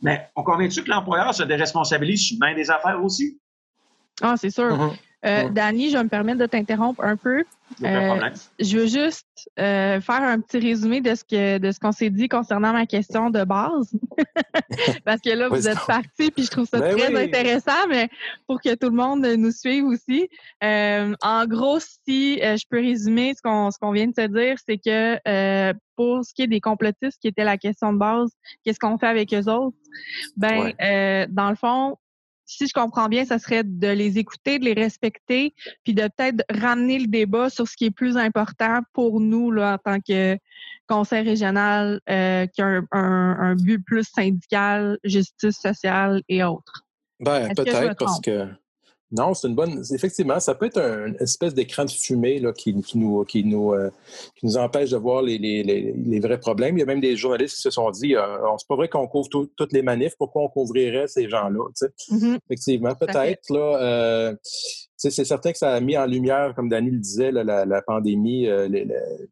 Mais on convainc-tu que l'employeur se déresponsabilise sur bien des affaires aussi? Ah, c'est sûr. Mm-hmm. Euh, Dani, je vais me permettre de t'interrompre un peu. Euh, je veux juste euh, faire un petit résumé de ce que de ce qu'on s'est dit concernant ma question de base. Parce que là, vous êtes parti, puis je trouve ça ben très intéressant, mais pour que tout le monde nous suive aussi. en gros, si je peux résumer ce qu'on ce qu'on vient de se dire, c'est que pour ce qui est des complotistes, qui était la question de base, qu'est-ce qu'on fait avec eux autres? Ben, dans le fond, si je comprends bien, ça serait de les écouter, de les respecter, puis de peut-être ramener le débat sur ce qui est plus important pour nous là, en tant que conseil régional euh, qui a un, but plus syndical, justice sociale et autres. Ben, peut-être parce que non, c'est une bonne. Effectivement, ça peut être une espèce d'écran de fumée là, qui, nous, qui, nous, euh, qui nous empêche de voir les, les, les, vrais problèmes. Il y a même des journalistes qui se sont dit euh, c'est pas vrai qu'on couvre toutes les manifs, pourquoi on couvrirait ces gens-là? Mm-hmm. Effectivement, peut-être. là. Euh, c'est certain que ça a mis en lumière, comme Daniel le disait, la, pandémie,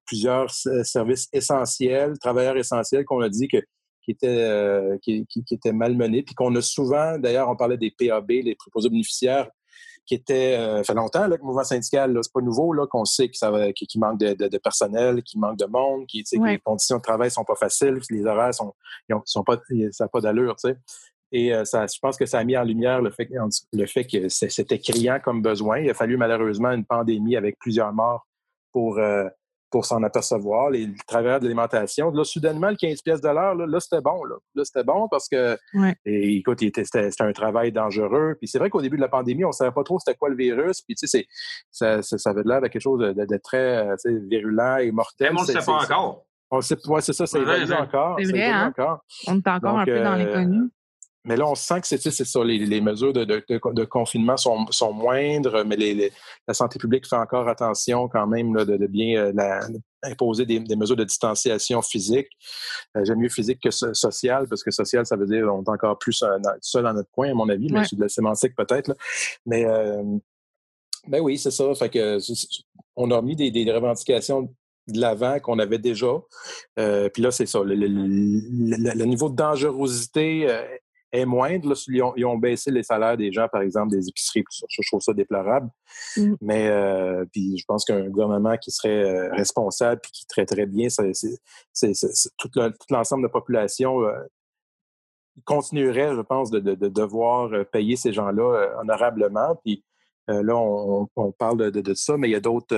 plusieurs services essentiels, travailleurs essentiels qu'on a dit que qui étaient, qui, qui, étaient malmenés, puis qu'on a souvent, d'ailleurs, on parlait des PAB, les préposés bénéficiaires, qui était, euh, fait longtemps, là, que le mouvement syndical, c'est pas nouveau, là, qu'on sait qu'il manque de, personnel, qu'il manque de monde, qui, que les conditions de travail sont pas faciles, les horaires sont, sont pas, ça n'a pas d'allure, tu sais. Et ça, je pense que ça a mis en lumière le fait, le fait que c'était criant comme besoin. Il a fallu malheureusement une pandémie avec plusieurs morts pour, pour s'en apercevoir, les travailleurs de l'alimentation. Là, soudainement, le 15 pièces de l'heure, là, c'était bon. Là, c'était bon parce que, écoute, c'était un travail dangereux. Puis c'est vrai qu'au début de la pandémie, on ne savait pas trop c'était quoi le virus. Puis, tu sais, ça, ça, avait l'air de quelque chose de, très virulent et mortel. Mais on ne le sait pas encore. On sait, ouais, c'est ça, c'est vrai encore. C'est vrai, hein? encore. On est encore un peu dans l'inconnu. Mais là, on sent que c'est ça, les, mesures de, confinement sont, moindres, mais la santé publique fait encore attention quand même de, bien euh, imposer des, mesures de distanciation physique. Euh, j'aime mieux physique que sociale, parce que social, ça veut dire qu'on est encore plus euh, seul dans notre coin, à mon avis, mais c'est de la sémantique peut-être. Mais ben oui, c'est ça. Fait que on a mis des, revendications de l'avant qu'on avait déjà. puis là, c'est ça. Le, niveau de dangerosité est moindre. ils, ont, baissé les salaires des gens, par exemple, des épiceries. Je trouve ça déplorable. Mm. Mais euh, puis je pense qu'un gouvernement qui serait euh, responsable et qui traiterait bien tout l'ensemble de la population euh, continuerait, je pense, de, devoir payer ces gens-là honorablement. Puis là, on, parle de, ça, mais il y a d'autres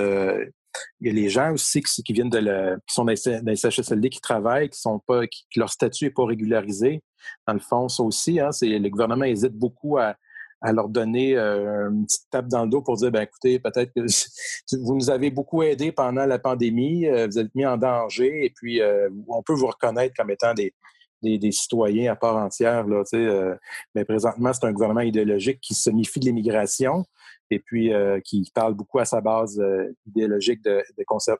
il y a les gens aussi qui, viennent de qui sont dans les CHSLD qui travaillent, qui sont pas, leur statut n'est pas régularisé. Dans le fond, ça aussi, hein, c'est, le gouvernement hésite beaucoup à, leur donner euh, une petite tape dans le dos pour dire, ben écoutez, peut-être que vous nous avez beaucoup aidé pendant la pandémie, euh, vous êtes mis en danger, et puis euh, on peut vous reconnaître comme étant des, des, citoyens à part entière. Là, mais présentement, c'est un gouvernement idéologique qui se méfie de l'immigration et puis euh, qui parle beaucoup à sa base euh, idéologique de,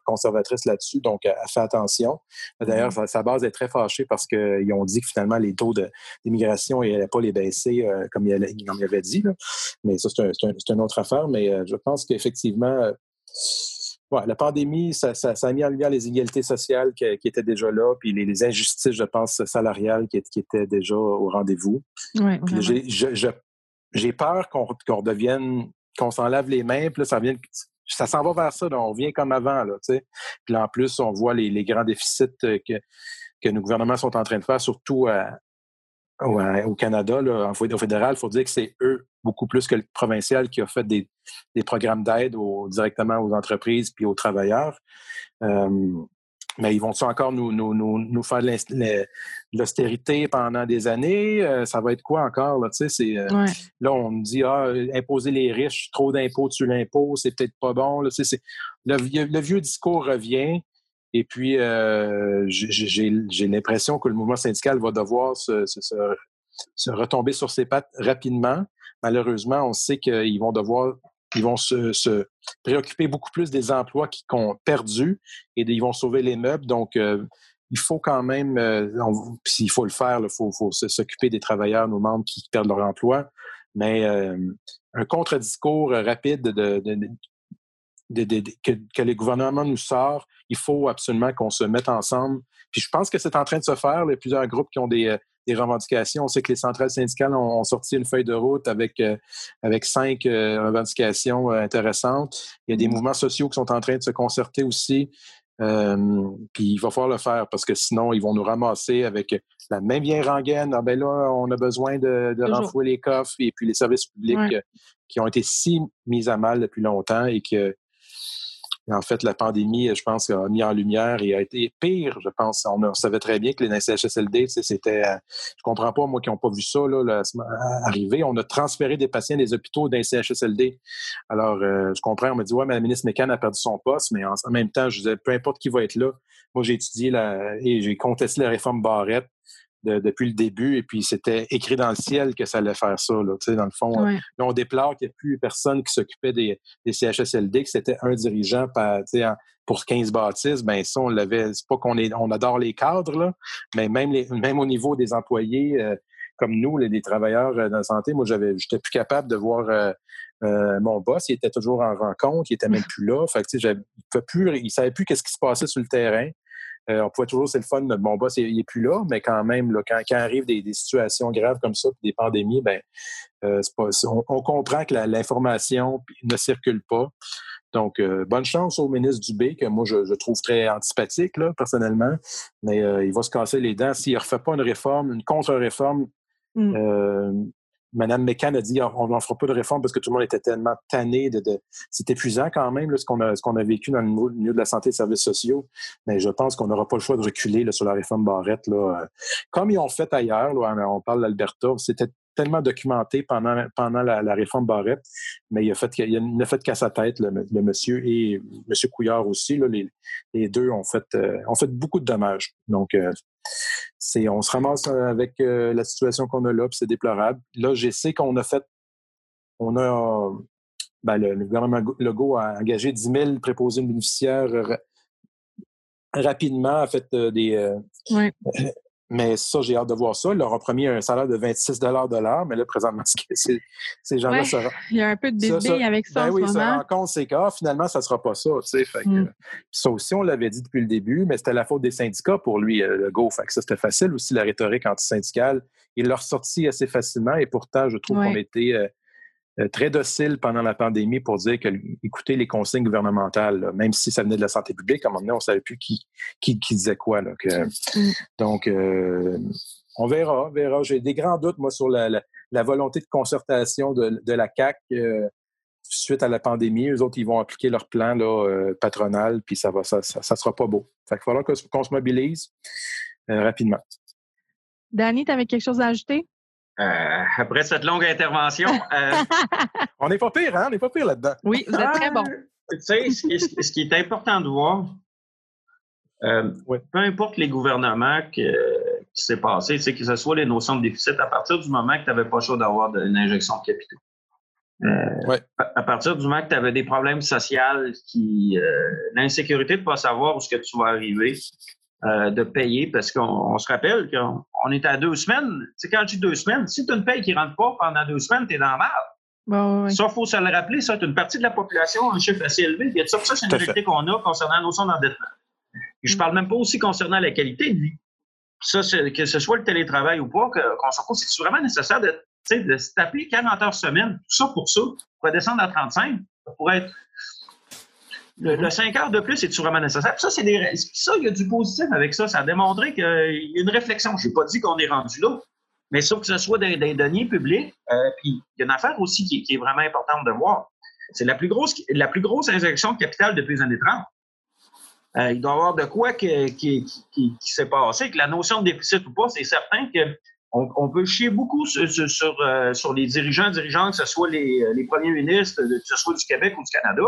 conservatrice là-dessus. Donc, elle fait attention. D'ailleurs, mm-hmm. sa, base est très fâchée parce qu'ils ont dit que finalement, les taux d'immigration, il n'allait pas les baisser euh, comme il, avait dit. Mais ça, c'est une autre affaire. Mais je pense qu'effectivement, la pandémie, ça, a mis en lumière les inégalités sociales qui, étaient déjà là, puis les, injustices, je pense, salariales qui, étaient déjà au rendez-vous. j'ai peur qu'on redevienne qu'on s'en lave les mains, puis là, ça vient ça s'en va vers ça, on vient comme avant, là, tu sais. Puis là, en plus, on voit les, grands déficits euh, que, que nos gouvernements sont en train de faire, surtout au Canada, là, au fédéral, il faut dire que c'est eux, beaucoup plus que le provincial, qui a fait des, programmes d'aide directement aux entreprises puis aux travailleurs. Euh, mais ils vont-ils encore nous, nous, nous, nous faire l'austérité pendant des années? Euh, ça va être quoi encore? Là, c'est, euh, là on me dit ah, imposer les riches, trop d'impôts tu l'impôt, c'est peut-être pas bon. Là, le, le, vieux discours revient. Et puis, euh, j'ai l'impression que le mouvement syndical va devoir se, se, se, retomber sur ses pattes rapidement. Malheureusement, on sait qu'ils vont devoir ils vont se, préoccuper beaucoup plus des emplois qui ont perdu et ils vont sauver les meubles. Donc, euh, il faut quand même, euh, s'il faut le faire, il faut, s'occuper des travailleurs, nos membres qui perdent leur emploi. Mais euh, un contre-discours rapide de, que, que, le gouvernement nous sort, il faut absolument qu'on se mette ensemble. Puis je pense que c'est en train de se faire. Il y a plusieurs groupes qui ont des, des revendications. On sait que les centrales syndicales ont, sorti une feuille de route avec, euh, avec cinq euh, revendications euh, intéressantes. Il y a des mouvements sociaux qui sont en train de se concerter aussi. puis il va falloir le faire parce que sinon, ils vont nous ramasser avec la même bien rengaine. Ah ben là, on a besoin de, de renflouer les coffres et puis les services publics qui ont été si mis à mal depuis longtemps et que en fait, la pandémie, je pense, a mis en lumière et a été pire, je pense. On, savait très bien que les CHSLD, c'était... Euh, je comprends pas, moi, qui n'ont pas vu ça là, arriver. On a transféré des patients des hôpitaux d'un CHSLD. Alors, euh, je comprends, on m'a dit, ouais, mais la ministre Mécan a perdu son poste, mais en, même temps, je disais, peu importe qui va être là. Moi, j'ai étudié la, et j'ai contesté la réforme Barrette depuis le début, et puis c'était écrit dans le ciel que ça allait faire ça. Là, dans le fond, là, on déplore qu'il n'y ait plus personne qui s'occupait des, des, CHSLD, que c'était un dirigeant par, pour 15 bâtisses. Ben ça, on l'avait. C'est pas qu'on est, on adore les cadres, là, mais même, les, même au niveau des employés euh, comme nous, les, les travailleurs euh, dans la santé, moi, j'avais, j'étais plus capable de voir. Euh, mon boss, il était toujours en rencontre, il était même plus là. Fait que, il ne plus, il savait plus qu'est-ce qui se passait sur le terrain. Euh, on pouvait toujours, c'est le fun, notre bon boss, il n'est plus là, mais quand même, là, quand, quand arrivent des, situations graves comme ça, des pandémies, ben, euh, on, comprend que l'information ne circule pas. Donc, euh, bonne chance au ministre Dubé, que moi, je, trouve très antipathique, là, personnellement, mais il va se casser les dents. S'il ne refait pas une réforme, une contre-réforme, Mm. Madame McCann a dit on n'en fera pas de réforme parce que tout le monde était tellement tanné de. C'est épuisant quand même ce qu'on a, qu'on a vécu dans le milieu de la santé et des services sociaux. Mais je pense qu'on n'aura pas le choix de reculer sur la réforme Barrette. Là. Comme ils ont fait ailleurs, on parle d'Alberta, c'était tellement documenté pendant, pendant la, réforme Barrette, mais il a fait, il n'a fait qu'à sa tête, le, monsieur, et M. Couillard aussi. Là, les, deux ont fait, euh, ont fait beaucoup de dommages. Donc, euh, c'est, on se ramasse avec euh, la situation qu'on a là, puis c'est déplorable. Là, je sais qu'on a fait, on a, ben, le, gouvernement Legault a engagé 10 000 préposés bénéficiaires rapidement, a fait des, mais ça, j'ai hâte de voir ça. Il leur a promis un salaire de 26 de l'heure, mais là, présentement, ces gens-là ouais, Il y a un peu de bébé avec ça. Ben en oui, ce ça compte, c'est que ah, finalement, ça ne sera pas ça. Fait mm. ça aussi, on l'avait dit depuis le début, mais c'était la faute des syndicats pour lui, euh, le go. Fait que ça, c'était facile aussi, la rhétorique antisyndicale. Il l'a ressorti assez facilement et pourtant, je trouve qu'on était euh, très docile pendant la pandémie pour dire que écoutez les consignes gouvernementales, même si ça venait de la santé publique, à un moment donné, on ne savait plus qui, qui, disait quoi. Là, mm. Donc, euh, on verra, on verra. J'ai des grands doutes, moi, sur la, volonté de concertation de, la CAC euh, suite à la pandémie. Eux autres, ils vont appliquer leur plan là, patronal, puis ça va, ça, ça, sera pas beau. Fait qu'il va falloir qu'on se mobilise rapidement. Danny, tu avais quelque chose à ajouter? Euh, après cette longue intervention. Euh, on n'est pas pire, hein? On n'est pas pire là-dedans. Oui, vous êtes très bon. Tu sais, ce, qui est important de voir, euh, peu importe les gouvernements qui s'est passé, que ce soit les notions de déficit, à partir du moment que tu n'avais pas le choix d'avoir une injection de capitaux. À, partir du moment que tu avais des problèmes sociaux, qui, l'insécurité de ne pas savoir où ce que tu vas arriver, euh, de payer parce qu'on se rappelle qu'on est à deux semaines. Tu sais, quand tu dis deux semaines, si tu as une paye qui ne rentre pas pendant deux semaines, tu es dans la merde. Ça, il faut se le rappeler, ça, tu une partie de la population, un chiffre assez élevé. ça, ça c'est une réalité qu'on a concernant la notion d'endettement. Je ne parle même pas aussi concernant la qualité de vie. Ça, que ce soit le télétravail ou pas, qu'on s'en pose, c'est vraiment nécessaire de, de se taper 40 heures semaine, tout ça pour ça, pour descendre à 35, ça pourrait être le, 5 heures de plus, c'est-tu vraiment nécessaire? ça, c'est des, ça, il y a du positif avec ça. Ça a démontré qu'il y a une réflexion. Je n'ai pas dit qu'on est rendu là, mais sauf que ce soit des, des deniers publics. Euh, puis il y a une affaire aussi qui, est vraiment importante de voir. C'est la plus grosse, la plus grosse injection de capital depuis les années 30. Euh, il doit y avoir de quoi qui, qui, s'est passé, que la notion de déficit ou pas, c'est certain que on, peut chier beaucoup sur, sur, euh, les dirigeants, dirigeantes, que ce soit les, les premiers ministres, que ce soit du Québec ou du Canada.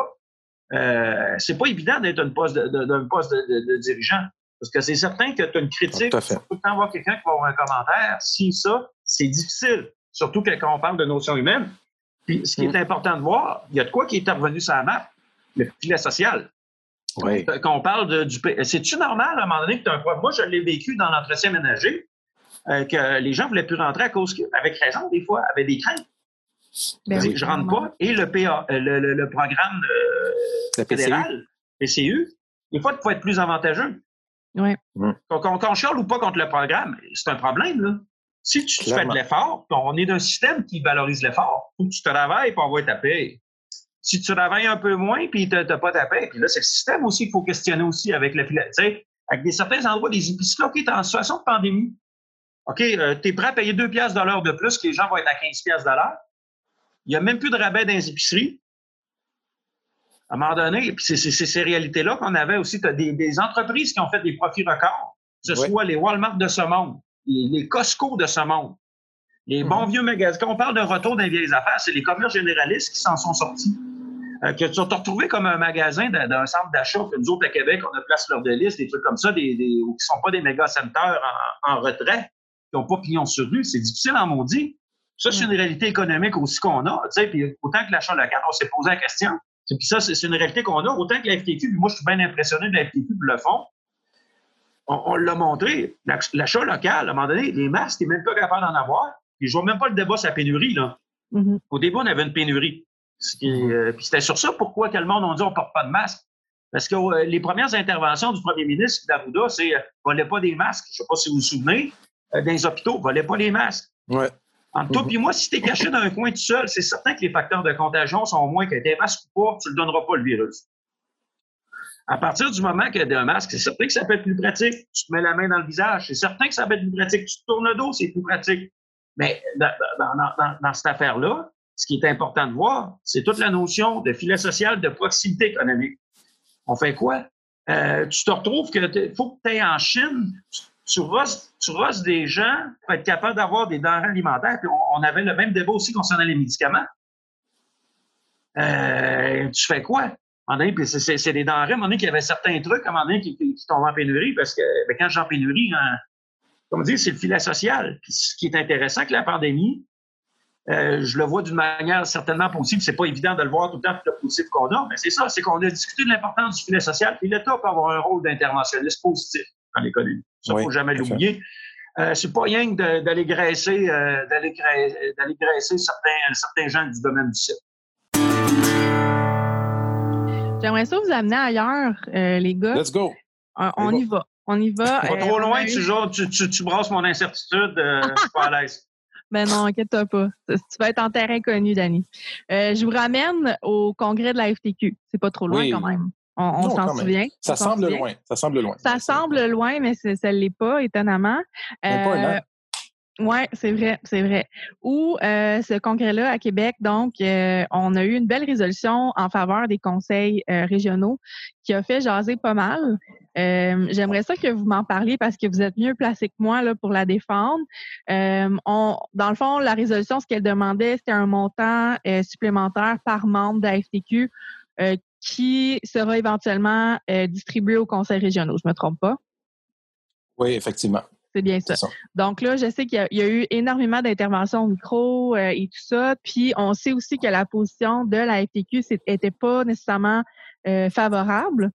Euh, c'est pas évident d'être un poste de, poste de, dirigeant. Parce que c'est certain que tu as une critique, tout, tout le temps voir quelqu'un qui va avoir un commentaire. Si ça, c'est difficile. Surtout quand on parle de notions humaines. Puis ce qui est mm. important de voir, il y a de quoi qui est revenu sur la map? Le filet social. Oui. Quand on parle de, du. C'est-tu normal à un moment donné que tu as un problème? Moi, je l'ai vécu dans l'entretien ménager, euh, que les gens ne voulaient plus rentrer à cause que, avec raison, des fois, avaient des craintes. Ben je rentre pas. Et le PA, euh, le, programme euh, fédéral, PCU, des fois, il faut être plus avantageux. Oui. Quand, on chiale ou pas contre le programme, c'est un problème. Là. Si tu, fais de l'effort, on est d'un système qui valorise l'effort. Faut que tu travailles pour avoir ta paie. Si tu travailles un peu moins puis tu n'as pas ta paie, puis là, c'est le système aussi qu'il faut questionner aussi avec le filet. Avec des certains endroits, des épiceries, OK, tu en situation de pandémie. OK, euh, tu es prêt à payer 2 piastres de l'heure de plus que les gens vont être à 15 piastres de l'heure. Il n'y a même plus de rabais dans les épiceries. À un moment donné, c'est ces réalités-là qu'on avait aussi. Tu as des, entreprises qui ont fait des profits records, que ce soit les Walmart de ce monde, les, Costco de ce monde, les bons mhm. vieux magasins. Quand on parle de retour des vieilles affaires, c'est les commerces généralistes qui s'en sont sortis. Euh, que tu as retrouvé comme un magasin d'un centre d'achat que nous autres à Québec, on a place leur de liste, des trucs comme ça, des, qui ne sont pas des méga centers en, retrait, qui n'ont pas pignon sur rue. C'est difficile en maudit. Ça, c'est une réalité économique aussi qu'on a. Puis autant que l'achat local, on s'est posé la question. Puis ça, c'est une réalité qu'on a. Autant que la FTQ, moi, je suis bien impressionné de la FTQ le fond. On, l'a montré. L'achat local, à un moment donné, les masques, tu même pas capable d'en avoir. Puis je vois même pas le débat sur la pénurie. Là. Mm-hmm. Au début, on avait une pénurie. Euh, puis c'était sur ça pourquoi que le monde a dit on ne porte pas de masque. Parce que euh, les premières interventions du premier ministre d'Arruda, c'est euh, volez pas des masques. Je ne sais pas si vous vous souvenez, dans les hôpitaux, volez pas les masques. Ouais. Entre toi mhm. moi, si tu es caché dans un coin tout seul, c'est certain que les facteurs de contagion sont au moins que tu masque ou pas, tu ne le donneras pas le virus. À partir du moment qu'il y a un masque, c'est certain que ça peut être plus pratique. Tu te mets la main dans le visage, c'est certain que ça peut être plus pratique. Tu te tournes le dos, c'est plus pratique. Mais dans, cette affaire-là, ce qui est important de voir, c'est toute la notion de filet social, de proximité économique. On fait quoi? Euh, tu te retrouves que faut que tu ailles en Chine, tu rosses, des gens pour être capable d'avoir des denrées alimentaires. Puis on, avait le même débat aussi concernant les médicaments. Euh, tu fais quoi? C'est des denrées, à un qu'il y avait certains trucs, à un moment donné, qui, qui tombent en pénurie, parce que ben, quand j'ai en pénurie, hein, comme dire, c'est le filet social. ce qui est intéressant avec la pandémie, euh, je le vois d'une manière certainement positive. C'est pas évident de le voir tout le temps, tout le positif qu'on a, mais c'est ça, c'est qu'on a discuté de l'importance du filet social. Puis l'État peut avoir un rôle d'interventionniste positif dans l'économie. Ça, ne faut jamais l'oublier. Euh, c'est pas rien d'aller graisser, euh, d'aller graisser certains, certains gens du domaine du site. J'aimerais ça vous amener ailleurs, euh, les gars. Let's go. On, y va. On y va. Pas trop loin, tu, tu, tu, brasses mon incertitude. je suis pas à l'aise. Ben non, inquiète-toi pas. Tu vas être en terrain connu, Danny. je vous ramène au congrès de la FTQ. C'est pas trop loin quand même. On, s'en souvient? Ça semble loin. Ça semble loin. Ça semble loin, mais ça ne l'est pas, étonnamment. Euh, oui, c'est vrai, c'est vrai. Ou euh, ce congrès-là à Québec, donc, euh, on a eu une belle résolution en faveur des conseils euh, régionaux qui a fait jaser pas mal. J'aimerais ça que vous m'en parliez parce que vous êtes mieux placé que moi là, pour la défendre. on, dans le fond, la résolution, ce qu'elle demandait, c'était un montant supplémentaire par membre de la FTQ qui sera éventuellement euh, distribué aux conseils régionaux. Je ne me trompe pas? Oui, effectivement. C'est bien ça. Donc là, je sais qu'il y, a eu énormément d'interventions au micro euh, et tout ça. Puis on sait aussi que la position de la FTQ n'était pas nécessairement euh, favorable.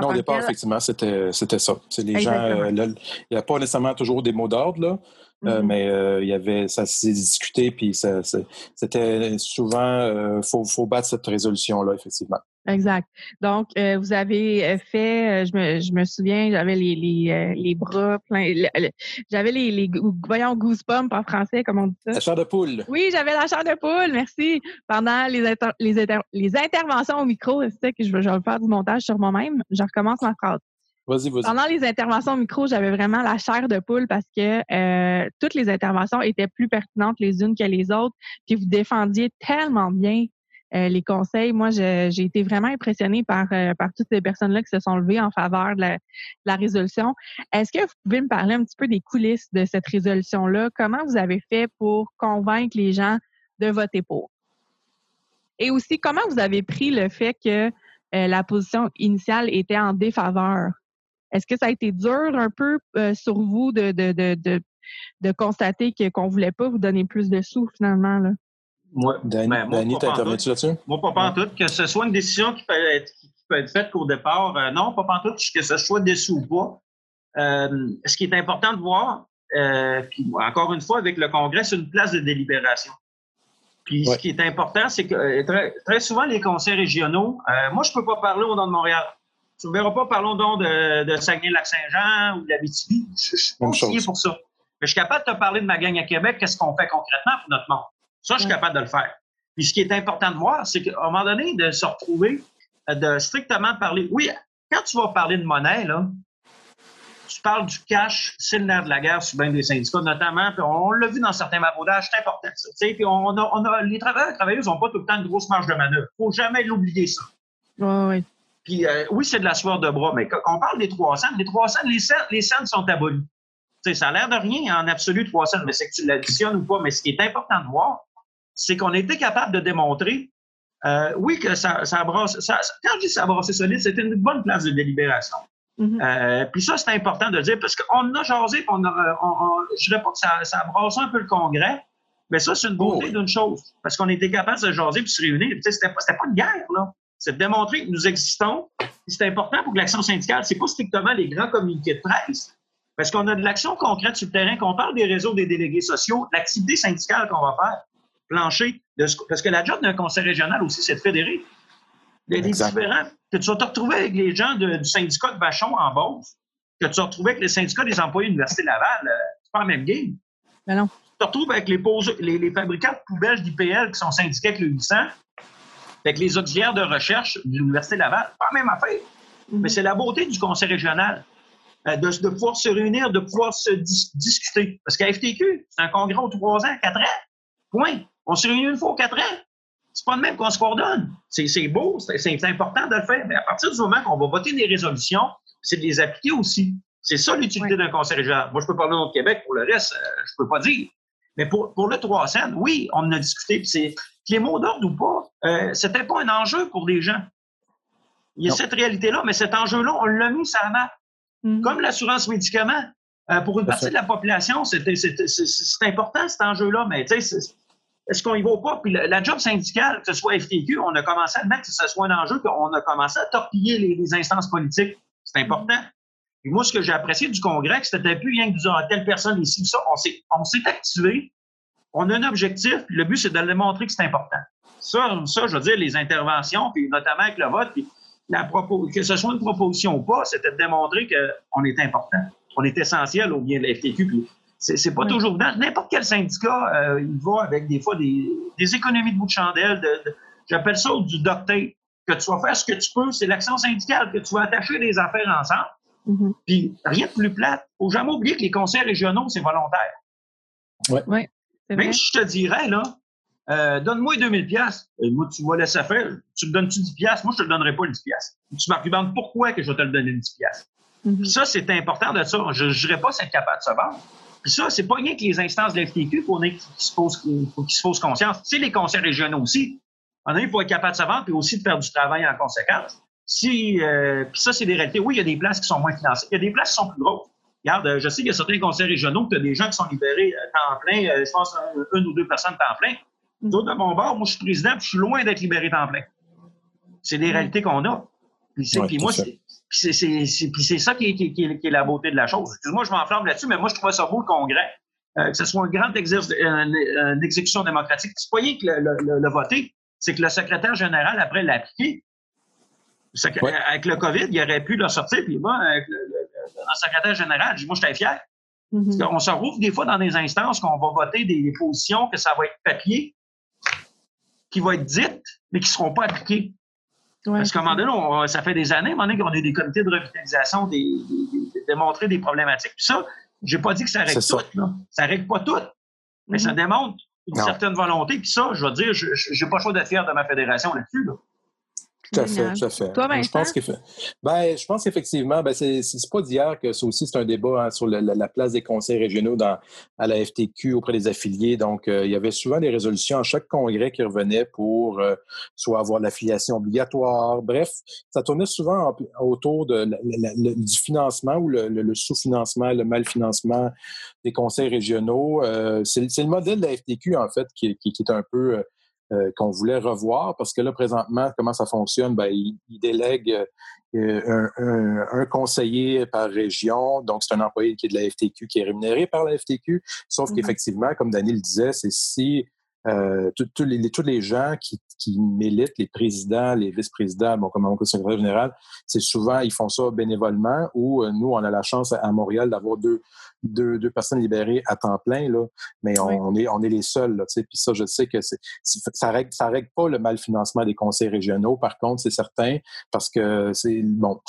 Non, au départ, effectivement, c'était ça. Les gens, il n'y a pas nécessairement toujours des mots d'ordre, euh, mm-hmm. mais euh, il y avait, ça s'est discuté, puis c'était souvent, il euh, faut, faut battre cette résolution-là, effectivement. Exact. Donc, vous avez fait, je me, je me souviens, j'avais les, les, les bras pleins, j'avais les, les, voyons, goosebumps en français, comment on dit ça? La chair de poule. Oui, j'avais la chair de poule, merci. Pendant les, les, les interventions au micro, c'est que je je vais faire du montage sur moi-même. Je recommence ma phrase. Pendant les interventions au micro, j'avais vraiment la chair de poule parce que euh, toutes les interventions étaient plus pertinentes les unes que les autres. Puis vous défendiez tellement bien euh, les conseils. Moi, j'ai été vraiment impressionnée par, euh, par toutes ces personnes-là qui se sont levées en faveur de la, résolution. Est-ce que vous pouvez me parler un petit peu des coulisses de cette résolution-là? Comment vous avez fait pour convaincre les gens de voter pour? Et aussi, comment vous avez pris le fait que la position initiale était en défaveur? Est-ce que ça a été dur un peu euh, sur vous de, de, de, de, constater qu'on ne voulait pas vous donner plus de sous finalement? Là? Moi, Danny, ben, t'as intervenu là-dessus? Moi, pas en tout. Que ce soit une décision qui peut être, qui peut être faite qu'au départ, euh, non, pas en tout, que ce soit des sous ou pas? Euh, ce qui est important de voir, puis encore une fois, avec le Congrès, c'est une place de délibération. Puis ce qui est important, c'est que très, très, souvent, les conseils régionaux, moi, je ne peux pas parler au nom de Montréal. Tu ne verras pas, parlons donc de, de Saguenay-Lac-Saint-Jean ou de l'Abitibi. Je, je suis pas pour ça. Mais je suis capable de te parler de ma gang à Québec, qu'est-ce qu'on fait concrètement pour notre monde? Ça, je suis capable de le faire. Puis ce qui est important de voir, c'est qu'à un moment donné, de se retrouver, euh, de strictement parler. Oui, quand tu vas parler de monnaie, là, tu parles du cash, c'est le nerf de la guerre sur bien des syndicats, notamment, puis on l'a vu dans certains maraudages, c'est important. Ça, puis on a, on a, les travailleurs et travailleuses n'ont pas tout le temps une grosse marge de manœuvre. Il ne faut jamais l'oublier, ça. Oui, oui. Puis euh, oui, c'est de la sueur de bras, mais quand on parle des 300, les 300, les cents, les cents sont abolis. sais, ça a l'air de rien en absolu 300, mais c'est que tu l'additionnes ou pas. Mais ce qui est important de voir, c'est qu'on a été capable de démontrer, euh, oui, que ça, ça brasse. Ça, quand je dis ça a brassé solide, c'était une bonne place de délibération. Mm-hmm. euh, puis ça, c'est important de dire, parce qu'on a jasé, on a, on, je dirais pas que ça, ça a brassé un peu le Congrès, mais ça, c'est une beauté oh. d'une chose. Parce qu'on était capable de se jaser puis se réunir. C'était pas, pas une guerre, là c'est de démontrer que nous existons. C'est important pour que l'action syndicale, c'est pas strictement les grands communiqués de presse, parce qu'on a de l'action concrète sur le terrain, qu'on parle des réseaux des délégués sociaux, l'activité syndicale qu'on va faire, plancher, parce que la job d'un conseil régional aussi, c'est de fédérer. Les différents, que tu vas te retrouver avec les gens du syndicat de Vachon en Beauce, que tu vas te retrouver avec les syndicats des employés de l'Université Laval, euh, c'est pas la même game. Ben non. Tu te retrouves avec les, les, les fabricants de poubelles d'IPL qui sont syndiqués avec le 800, avec les auxiliaires de recherche de l'Université Laval, pas la même affaire. Mais c'est la beauté du conseil régional. euh, de, pouvoir se réunir, de pouvoir se discuter. Parce qu'à FTQ, c'est un congrès aux trois ans, quatre ans. Point. On se réunit une fois aux quatre ans. C'est pas le même qu'on se coordonne. C'est beau, c'est important de le faire. Mais à partir du moment qu'on va voter des résolutions, c'est de les appliquer aussi. C'est ça l'utilité d'un conseil régional. Moi, je peux parler au Québec. Pour le reste, euh, je peux pas dire. Mais pour, pour le 3 cents, oui, on en a discuté. Puis les mots d'ordre ou pas, euh, c'était pas un enjeu pour les gens. Il y a cette réalité-là, mais cet enjeu-là, on l'a mis ça map. Mm. Comme l'assurance médicaments. Euh, pour une partie de la population, c'est important cet enjeu-là, mais tu sais, est-ce qu'on y va pas? Puis la, job syndicale, que ce soit FTQ, on a commencé à mettre que ce soit un enjeu, qu'on a commencé à torpiller les, instances politiques. C'est important. Et moi, ce que j'ai apprécié du Congrès, c'était plus rien que dire à telle personne ici, ça, on s'est, on s'est activé, on a un objectif, puis le but, c'est de démontrer que c'est important. Ça, ça, je veux dire, les interventions, puis notamment avec le vote, puis que ce soit une proposition ou pas, c'était de démontrer qu'on est important, on est essentiel au bien de la FTQ. Puis c'est, pas toujours dans n'importe quel syndicat, euh, il va avec des fois des, économies de bout de chandelle. j'appelle ça du docté. Que tu vas faire ce que tu peux, c'est l'action syndicale, que tu vas attacher des affaires ensemble. Mm-hmm. Puis rien de plus plate. Faut jamais oublier que les conseils régionaux, c'est volontaire. Oui. Ouais, Même si je te dirais, là, euh, donne-moi 2000 pièces. Moi, tu vas laisser faire. Tu me donnes-tu 10 pièces? Moi, je te le donnerai pas 10 pièces. Tu m'argumentes pourquoi que je vais te le donner 10 pièces. Mm-hmm. Ça, c'est important de ça. Je ne dirais pas être capable de se vendre. Puis ça, c'est pas rien que les instances de l'FTQ pour qu'ils se posent, se posent conscience. C'est les conseils régionaux aussi. En il faut être capable de se vendre et aussi de faire du travail en conséquence. Si, euh, puis ça, c'est des réalités. Oui, il y a des places qui sont moins financées. Il y a des places qui sont plus grosses. Regarde, euh, je sais qu'il y a certains conseils régionaux que tu as des gens qui sont libérés temps plein, je pense une ou deux personnes temps plein. D'autres, de mon bord, moi, je suis président, puis je suis loin d'être libéré temps plein. C'est des réalités qu'on a. Puis, moi, c'est ça qui est, qui, qui est, la beauté de la chose. Excuse-moi, je m'enflamme là-dessus, mais moi, je trouvais ça beau, le Congrès. Euh, que ce soit un grand exercice, une, exécution démocratique. C'est pas rien que le, le, voter, c'est que le secrétaire général, après l'appliquer, avec le COVID, il aurait pu le sortir, puis moi, avec le, secrétaire général, moi, j'étais fier. Mm-hmm. On se retrouve des fois dans des instances qu'on va voter des positions que ça va être papier, qui vont être dites, mais qui ne seront pas appliquées. Parce qu'à un moment donné, ça fait des années, à un moment donné, qu'on a des comités de revitalisation, des, démontrer des problématiques. Puis ça, je n'ai pas dit que ça règle tout. Là. Ça règle pas tout, mais ça mm-hmm. démontre une certaine volonté. Puis ça, je veux dire, je n'ai pas le choix d'être fier de ma fédération là-dessus. Là. Tout à fait, tout à fait. je pense ben, je pense qu'effectivement, ben, c'est pas d'hier que ça aussi, c'est un débat hein, sur la, place des conseils régionaux dans, à la FTQ auprès des affiliés. Donc, euh, il y avait souvent des résolutions à chaque congrès qui revenaient pour euh, soit avoir l'affiliation obligatoire. Bref, ça tournait souvent autour de du financement ou le, sous-financement, le mal-financement des conseils régionaux. Euh, c'est le modèle de la FTQ, en fait, qui, qui est un peu euh, qu'on voulait revoir parce que là, présentement, comment ça fonctionne? Ben, il, délègue euh, un, conseiller par région. Donc, c'est un employé qui est de la FTQ qui est rémunéré par la FTQ. Sauf mm-hmm. qu'effectivement, comme Daniel disait, c'est si euh, tous les, tous les gens qui, qui militent, les présidents, les vice-présidents, bon, comme mon secrétaire général, c'est souvent, ils font ça bénévolement ou nous, on a la chance à Montréal d'avoir deux, deux, deux, personnes libérées à temps plein, là, mais on, est, on est les seuls. Là, puis ça, je sais que c'est, ça règle, ça règle pas le mal financement des conseils régionaux. Par contre, c'est certain parce que c'est bon,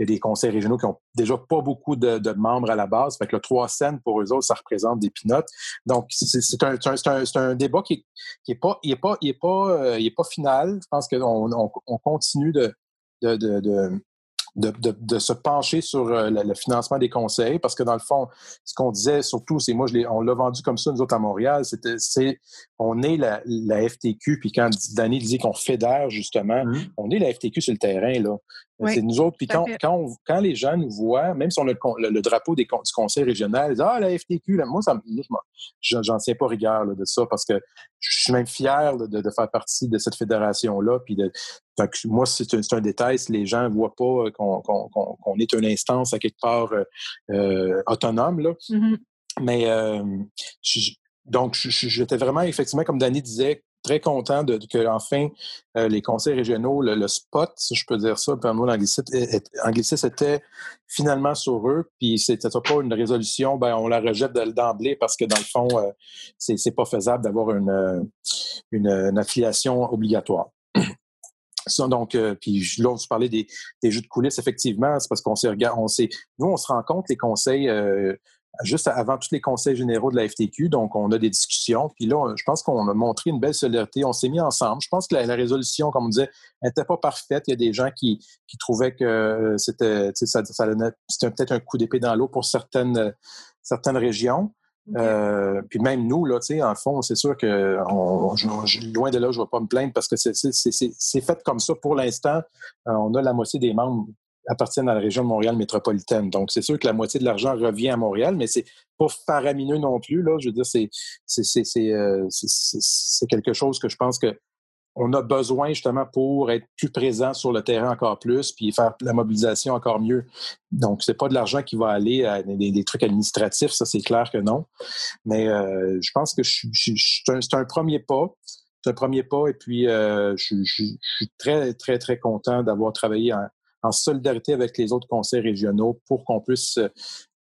y a des conseils régionaux qui ont déjà pas beaucoup de, membres à la base. Fait que le 3 cents pour eux autres, ça représente des pinottes. Donc, c'est un, un, un, débat qui, qui est pas, il est pas, il est pas, euh, pas final. Je pense qu'on on, on continue de, de, de de, de, de, se pencher sur euh, le, financement des conseils, parce que dans le fond, ce qu'on disait surtout, c'est moi, je on l'a vendu comme ça, nous autres à Montréal, c'était, c'est, on est la, la FTQ, puis quand Danny disait qu'on fédère, justement, mmh. on est la FTQ sur le terrain, là. c'est nous autres, puis quand, quand, quand, les gens nous voient, même si on a le, drapeau des, du conseil régional, ils disent, ah, la FTQ, là, moi, ça, j'en tiens pas rigueur de ça, parce que je suis même fier de, de, faire partie de cette fédération-là, puis de, moi, c'est un, un, détail si les gens ne voient pas euh, qu'on est une instance à quelque part euh, euh, autonome. Là. Mm-hmm. Mais donc, j'étais vraiment, effectivement, comme Danny disait, très content de, que enfin les conseils régionaux, le, spot, si je peux dire ça, par moi l'anglicisme était finalement sur eux, puis c'était pas une résolution, ben on la rejette d'emblée parce que dans le fond, c'est pas faisable d'avoir une, une affiliation obligatoire. donc, euh, puis là, tu parlais des, des, jeux de coulisses, effectivement, c'est parce qu'on s'est on s'est, nous, on se rend compte les conseils euh, juste avant tous les conseils généraux de la FTQ, donc on a des discussions. Puis là, je pense qu'on a montré une belle solidarité. On s'est mis ensemble. Je pense que la, résolution, comme on disait, n'était pas parfaite. Il y a des gens qui, qui trouvaient que c'était, ça, ça c'était peut-être un coup d'épée dans l'eau pour certaines, certaines régions. Euh, puis même nous, là, en fond, c'est sûr que loin de là, je ne vais pas me plaindre parce que c'est fait comme ça pour l'instant. Euh, on a la moitié des membres appartiennent à la région de Montréal métropolitaine. Donc, c'est sûr que la moitié de l'argent revient à Montréal, mais c'est pas faramineux non plus. Là. Je veux dire, c'est euh, quelque chose que je pense que on a besoin justement pour être plus présent sur le terrain encore plus, puis faire la mobilisation encore mieux. Donc, c'est pas de l'argent qui va aller à des, trucs administratifs, ça c'est clair que non. Mais euh, je pense que c'est un, premier pas. C'est un premier pas, et puis euh, je, suis très, très, très content d'avoir travaillé en, solidarité avec les autres conseils régionaux pour qu'on puisse euh,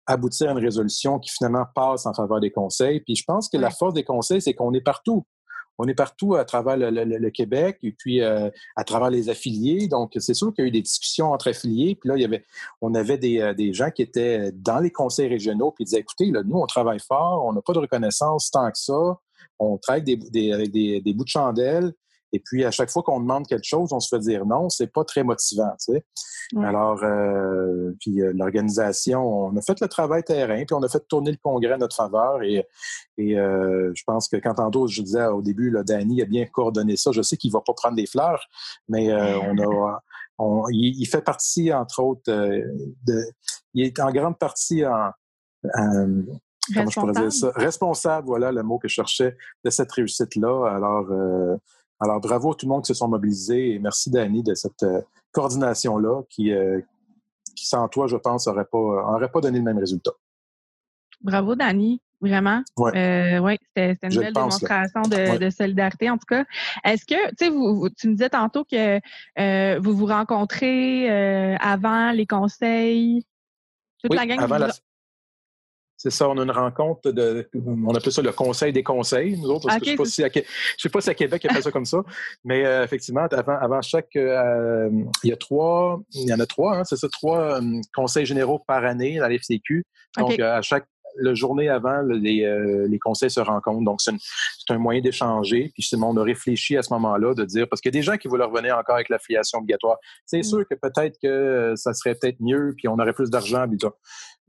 aboutir à une résolution qui finalement passe en faveur des conseils. Puis je pense que la force des conseils, c'est qu'on est partout on est partout à travers le, Québec et puis euh, à travers les affiliés. Donc, c'est sûr qu'il y a eu des discussions entre affiliés. Puis là, il y avait, on avait des, euh, gens qui étaient dans les conseils régionaux puis ils disaient, écoutez, là, nous, on travaille fort, on n'a pas de reconnaissance tant que ça. On travaille avec des, des bouts de chandelle. Et puis, à chaque fois qu'on demande quelque chose, on se fait dire non, c'est pas très motivant. Tu sais. Alors, euh, puis euh, l'organisation, on a fait le travail terrain, puis on a fait tourner le congrès à notre faveur. Et, et euh, je pense que quand tantôt, je disais au début, là, Danny a bien coordonné ça. Je sais qu'il va pas prendre des fleurs, mais on a. il, fait partie, entre autres, de, il est en grande partie en, comment je pourrais dire ça? Responsable, voilà le mot que je cherchais de cette réussite-là. Alors, alors, bravo à tout le monde qui se sont mobilisés et merci, Dani, de cette euh, coordination-là qui, euh, qui, sans toi, je pense, n'aurait pas, aurait pas donné le même résultat. Bravo, Dani. Vraiment. Oui, euh, ouais, c'était une belle démonstration de, solidarité, en tout cas. Est-ce que, tu sais, vous, tu me disais tantôt que vous vous rencontrez avant les conseils, toute la gang. Avant la, c'est ça, on a une rencontre de. On appelle ça le conseil des conseils, nous autres. je ne sais, pas si à, sais pas si à Québec, il fait ça comme ça. Mais euh, effectivement, avant, avant chaque. Euh, il y a trois. Il y en a trois, hein, c'est ça, trois euh, conseils généraux par année dans l'FCQ. Donc, à chaque la journée avant, les, les, conseils se rencontrent. Donc, c'est un moyen d'échanger. Puis, on a réfléchi à ce moment-là de dire, parce qu'il y a des gens qui voulaient revenir encore avec l'affiliation obligatoire. C'est mm. sûr que peut-être que ça serait peut-être mieux, puis on aurait plus d'argent,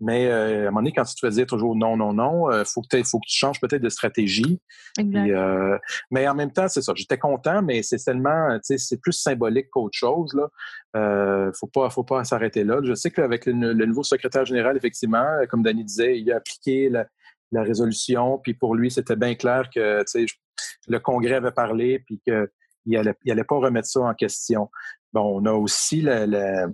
mais euh, à un moment donné, quand tu te fais dire toujours non, non, non, il euh, faut, faut que tu changes peut-être de stratégie. Euh, mais en même temps, c'est ça. J'étais content, mais c'est tellement, c'est plus symbolique qu'autre chose. Là. Euh, faut pas, faut pas s'arrêter là. Je sais qu'avec le, nouveau secrétaire général, effectivement, comme Danny disait, il a appliqué la, résolution. Puis pour lui, c'était bien clair que le Congrès avait parlé, puis qu'il n'allait allait pas remettre ça en question. Bon, on a aussi la, la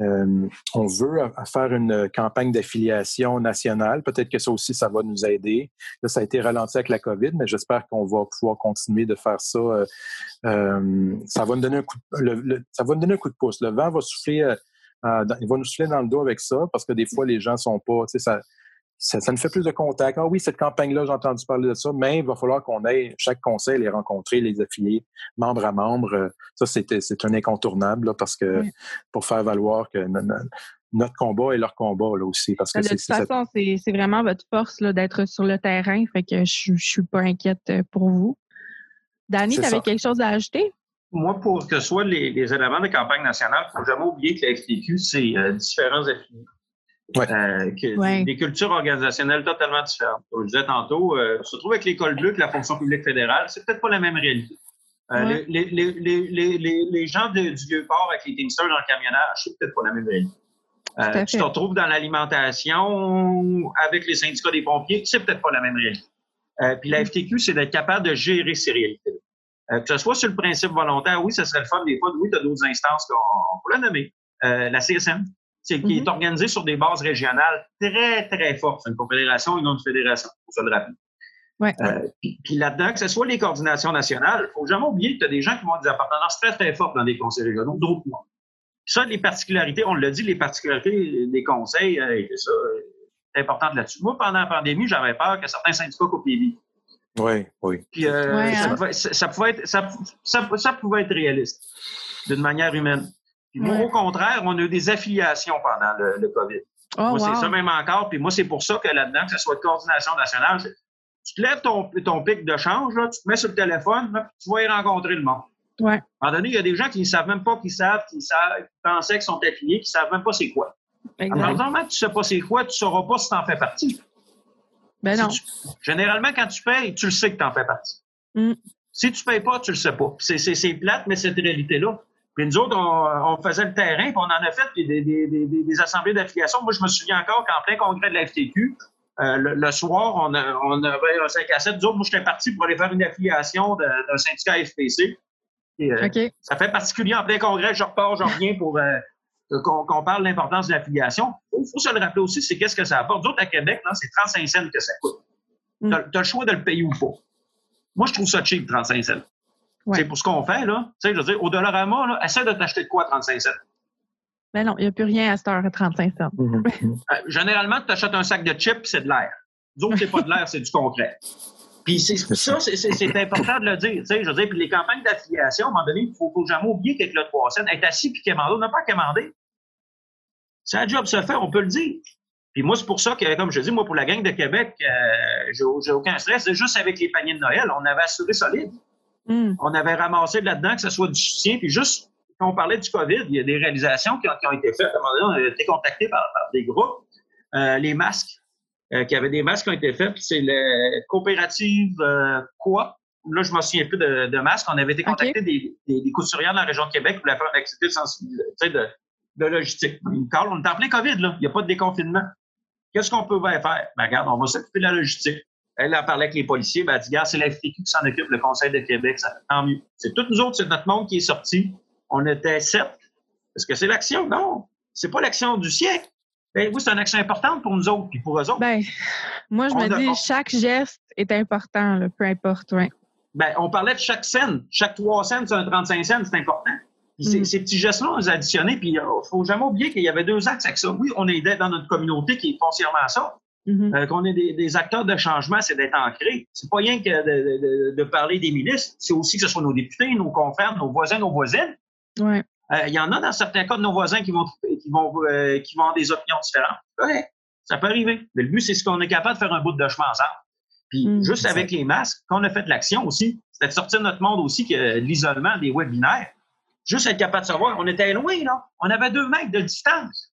euh, on veut faire une campagne d'affiliation nationale. Peut-être que ça aussi, ça va nous aider. Là, ça a été ralenti avec la COVID, mais j'espère qu'on va pouvoir continuer de faire ça. Euh, euh, ça va nous donner un coup, de, ça va nous donner un coup de pouce. Le vent va souffler, il va nous souffler dans le dos avec ça, parce que des fois, les gens sont pas, ça, ça, ça, nous fait plus de contacts. Ah oui, cette campagne-là, j'ai entendu parler de ça, mais il va falloir qu'on aille chaque conseil les rencontrer, les affiliés, membre à membre. Ça, c'est un incontournable parce que pour faire valoir que notre combat est leur combat là aussi. Parce que de toute façon, c'est vraiment votre force d'être sur le terrain. Fait que je, je suis pas inquiète euh, pour vous. Danny, tu avais quelque chose à ajouter? Moi, pour que ce soit les, éléments de campagne nationale, il ne faut jamais oublier que la FTQ, c'est euh, différents affiliés. Euh, des cultures organisationnelles totalement différentes. Comme je disais tantôt, euh, se trouve avec l'école bleue que la fonction publique fédérale, c'est peut-être pas la même réalité. Euh, les, les, les, les, gens du Vieux-Port avec les Teamsters dans le camionnage, c'est peut-être pas la même réalité. Euh, tu te retrouves dans l'alimentation avec les syndicats des pompiers, c'est peut-être pas la même réalité. puis la FTQ, c'est d'être capable de gérer ces réalités que ce soit sur le principe volontaire, oui, ce serait le fun des fois. Oui, tu as d'autres instances qu'on peut la nommer. la CSM, qui est mm-hmm. organisé sur des bases régionales très, très fortes. C'est une confédération et non une fédération, pour ça le rappeler. Ouais. Euh, puis, là-dedans, que ce soit les coordinations nationales, il ne faut jamais oublier que tu as des gens qui vont avoir des appartenances très, très fortes dans des conseils régionaux, d'autres moins. Ça, les particularités, on l'a dit, les particularités des conseils, euh, c'est ça, c'est important là-dessus. Moi, pendant la pandémie, j'avais peur que certains syndicats coupent les Oui, oui. Puis euh, ça, hein. pouvait, ça, pouvait être, ça, ça, pouvait être réaliste. d'une manière humaine. Puis moi, au contraire, on a eu des affiliations pendant le, COVID. Oh, moi, c'est ça même encore. Puis moi, c'est pour ça que là-dedans, que ce soit de coordination nationale, tu te lèves ton, ton pic de change, là, tu te mets sur le téléphone, tu vas y rencontrer le monde. Ouais. À un moment donné, il y a des gens qui ne savent même pas qu'ils savent, qui savent, qui pensaient qu'ils sont affiliés, qui ne savent même pas c'est quoi. Alors, normalement, tu ne sais pas c'est quoi, tu ne sauras pas si tu en fais partie. Ben non. généralement, quand tu payes, tu le sais que tu en fais partie. Mm. Si tu ne payes pas, tu le sais pas. C'est plate, mais c'est cette réalité-là. Puis nous autres, on, faisait le terrain, puis on en a fait des, des, des, des assemblées d'affiliation. Moi, je me souviens encore qu'en plein congrès de la FTQ, euh, le, soir, on, on avait un 5 à 7. Nous autres, moi, j'étais parti pour aller faire une affiliation d'un syndicat FPC. Euh, ça fait particulier en plein congrès, je repars, je reviens pour euh, qu'on parle de l'importance de l'affiliation. Il faut, se le rappeler aussi, c'est qu'est-ce que ça apporte. Nous autres, à Québec, c'est 35 cents que ça coûte. Mm. Tu as, le choix de le payer ou pas. Moi, je trouve ça cheap, 35 cents. C'est pour ce qu'on fait, là. Tu sais, je veux dire, au-delà là, essaie de t'acheter de quoi, 35 cents? Ben non, il n'y a plus rien à cette heure à 35 cents. Mm-hmm. généralement, tu achètes un sac de chips, c'est de l'air. D'autres, c'est pas de l'air, c'est du concret. Puis c'est ça, c'est important de le dire. Je veux dire, puis les campagnes d'affiliation, à un moment donné, il ne faut, jamais oublier qu'avec le 3 cents, être assis puis commander, on n'a pas commandé. Si un job se fait, on peut le dire. Puis moi, c'est pour ça que, comme je dis, moi, pour la gang de Québec, euh, j'ai aucun stress. C'est juste avec les paniers de Noël, on avait assuré solide. Hmm. On avait ramassé là-dedans que ce soit du soutien. Puis juste, quand on parlait du COVID, il y a des réalisations qui ont, été faites. À un moment donné, on a été contactés par, des groupes. Euh, les masques, euh, qu'il y avait des masques qui ont été faits. Puis c'est la coopérative euh, quoi? Là, je ne me souviens plus de, de masques. On avait été contactés des, des, des, couturières dans la région de Québec pour la faire une activité de, de, de logistique. Carl, on est en plein COVID, là. Il n'y a pas de déconfinement. Qu'est-ce qu'on peut faire? Ben, regarde, on va s'occuper de la logistique. Elle a parlé avec les policiers. Ben, elle dit, regarde, c'est la FTQ qui s'en occupe, le Conseil de Québec. Ça, tant mieux. C'est tous nous autres, c'est notre monde qui est sorti. On était sept. Est-ce que c'est l'action? Non. C'est pas l'action du siècle. Ben oui, c'est une action importante pour nous autres, puis pour eux autres. Ben, moi, je me dis, chaque geste est important, peu importe. Ouais. Ben, on parlait de chaque scène. Chaque trois scènes sur un 35 scènes, c'est important. Puis mm. ces petits gestes-là, on les a additionnés, puis il euh, ne faut jamais oublier qu'il y avait deux axes avec ça. Oui, on est dans notre communauté qui est foncièrement ça. Mm-hmm. Euh, qu'on est des, acteurs de changement, c'est d'être ancré. C'est pas rien que de, de, parler des ministres, c'est aussi que ce soit nos députés, nos confrères, nos voisins, nos voisines. Ouais. Euh, il y en a dans certains cas de nos voisins qui vont, qui vont, euh, qui vont avoir des opinions différentes. Ouais, ça peut arriver. Mais le but, c'est ce qu'on est capable de faire un bout de chemin ensemble. Puis mm. juste avec les masques, quand on a fait de l'action aussi, c'était de sortir de notre monde aussi que l'isolement des webinaires. Juste être capable de savoir, on était loin, là. On avait deux mètres de distance.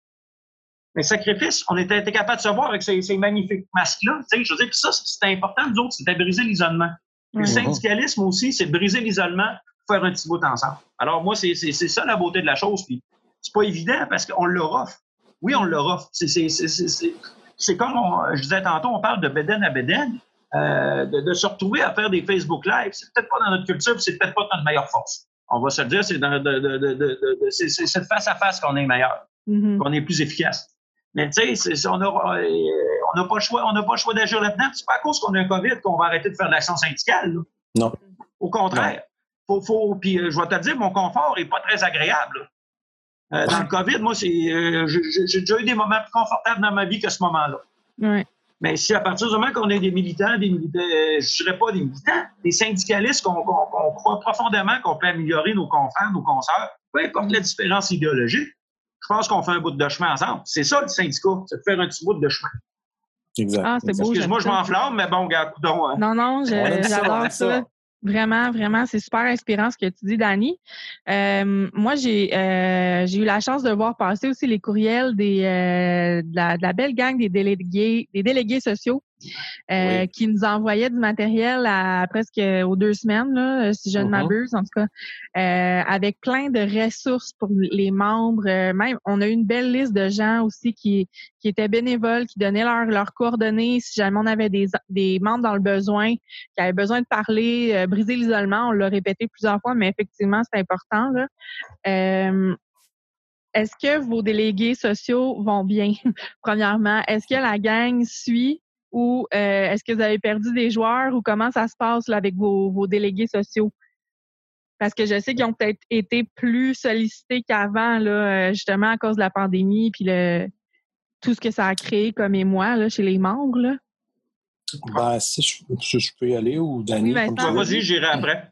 Mais sacrifice, on était, capable de savoir avec ces, magnifiques masques-là. Je veux dire, ça, c'est important, nous autres, c'était briser l'isolement. Le syndicalisme aussi, c'est briser l'isolement faire un petit bout ensemble. Alors, moi, c'est ça la beauté de la chose. Puis, c'est pas évident parce qu'on leur offre. Oui, on leur offre. C'est comme je disais tantôt, on parle de Beden à Beden. Euh, de, se retrouver à faire des Facebook Live, c'est peut-être pas dans notre culture, c'est peut-être pas notre meilleure force. On va se le dire, c'est de, cette face à face qu'on est meilleur, mm-hmm. qu'on est plus efficace. Mais tu sais, on n'a on pas le choix, on n'a pas le choix d'agir là-dedans. C'est pas à cause qu'on a un COVID qu'on va arrêter de faire de l'action syndicale. Non. Au contraire faut, puis euh, je vais te dire, mon confort n'est pas très agréable. Euh, dans le COVID, moi, euh, j'ai déjà eu des moments plus confortables dans ma vie que ce moment-là. Mais si à partir du moment qu'on est des militants, des militants, je ne dirais pas des militants, des syndicalistes qu'on croit profondément qu'on peut améliorer nos confrères, nos consoeurs, peu importe la différence idéologique, je pense qu'on fait un bout de chemin ensemble. C'est ça le syndicat, c'est de faire un petit bout de chemin. Exact. Ah, c'est beau. Excuse-moi, je m'enflamme, mais bon, regarde, hein. Non, non, j'adore ça. Vraiment, vraiment, c'est super inspirant ce que tu dis, Dani. Euh, moi, j'ai euh, j'ai eu la chance de voir passer aussi les courriels des euh, de, la, de, la, belle gang des délégués des délégués sociaux euh, qui nous envoyait du matériel à presque aux deux semaines, là, si je ne uh-huh. m'abuse, en tout cas, euh, avec plein de ressources pour les membres. Euh, même, on a eu une belle liste de gens aussi qui, qui étaient bénévoles, qui donnaient leurs leurs coordonnées si jamais on avait des, des membres dans le besoin, qui avaient besoin de parler, briser l'isolement. On l'a répété plusieurs fois, mais effectivement, c'est important. Là. est-ce que vos délégués sociaux vont bien, premièrement? Est-ce que la gang suit ou euh, est-ce que vous avez perdu des joueurs ou comment ça se passe là, avec vos, vos délégués sociaux? Parce que je sais qu'ils ont peut-être été plus sollicités qu'avant, là, euh, justement à cause de la pandémie puis le, tout ce que ça a créé comme émoi là, chez les membres. Là. Ben, si je, je, peux y aller ou Dani. Oui, vas-y, j'irai après.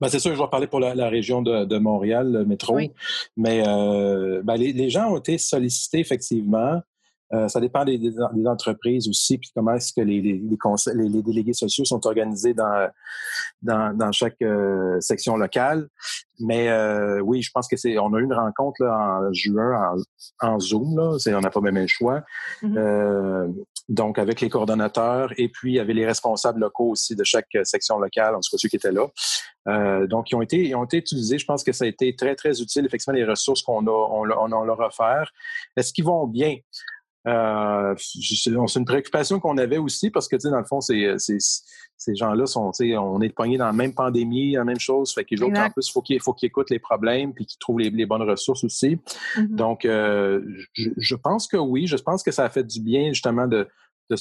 Ben, c'est sûr que je vais parler pour la, région de, Montréal, le métro. Mais euh, ben, les, gens ont été sollicités, effectivement. Euh, ça dépend des, entreprises aussi, puis comment est-ce que les, les, délégués sociaux sont organisés dans, dans, chaque euh, section locale. Mais euh, oui, je pense que c'est. On a eu une rencontre en juin en, Zoom, là. On n'a pas même le choix. Mm-hmm. donc, avec les coordonnateurs et puis il y avait les responsables locaux aussi de chaque section locale, en tout cas ceux qui étaient là. donc, ils ont été, ils ont été utilisés. Je pense que ça a été très, très utile, effectivement, les ressources qu'on a, on, on, on leur offert. Est-ce qu'ils vont bien? Euh, c'est une préoccupation qu'on avait aussi parce que, tu sais, dans le fond, c'est, ces gens-là sont, tu sais, on est poignés dans la même pandémie, la même chose. Fait qu'ils en plus, faut il faut qu'ils écoutent les problèmes puis qu'ils trouvent les, bonnes ressources aussi. Mm-hmm. Donc, euh, je, pense que oui, je pense que ça a fait du bien, justement, de, de,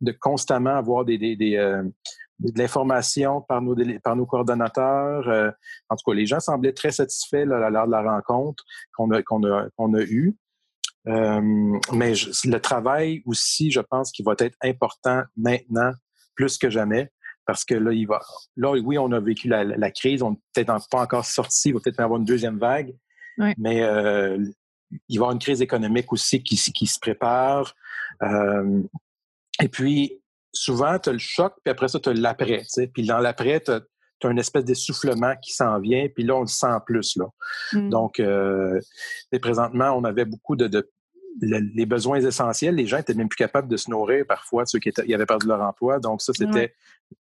de constamment avoir des, des, euh, de l'information par nos, par nos coordonnateurs. Euh, en tout cas, les gens semblaient très satisfaits là, lors de la rencontre qu'on a, qu'on a, qu'on a eue. Euh, mais le travail aussi, je pense qu'il va être important maintenant plus que jamais parce que là, il va. Là, oui, on a vécu la, crise, on n'est peut-être pas encore sorti, il va peut-être y avoir une deuxième vague, mais euh, il va y avoir une crise économique aussi qui, qui se prépare. Euh, et puis, souvent, tu as le choc, puis après ça, tu as l'après. Puis dans l'après, tu as, as une espèce d'essoufflement qui s'en vient, puis là, on le sent plus. Là. Mm. Donc, euh, présentement, on avait beaucoup de, les besoins essentiels. Les gens étaient même plus capables de se nourrir parfois, ceux qui avaient perdu leur emploi. Donc, ça, c'était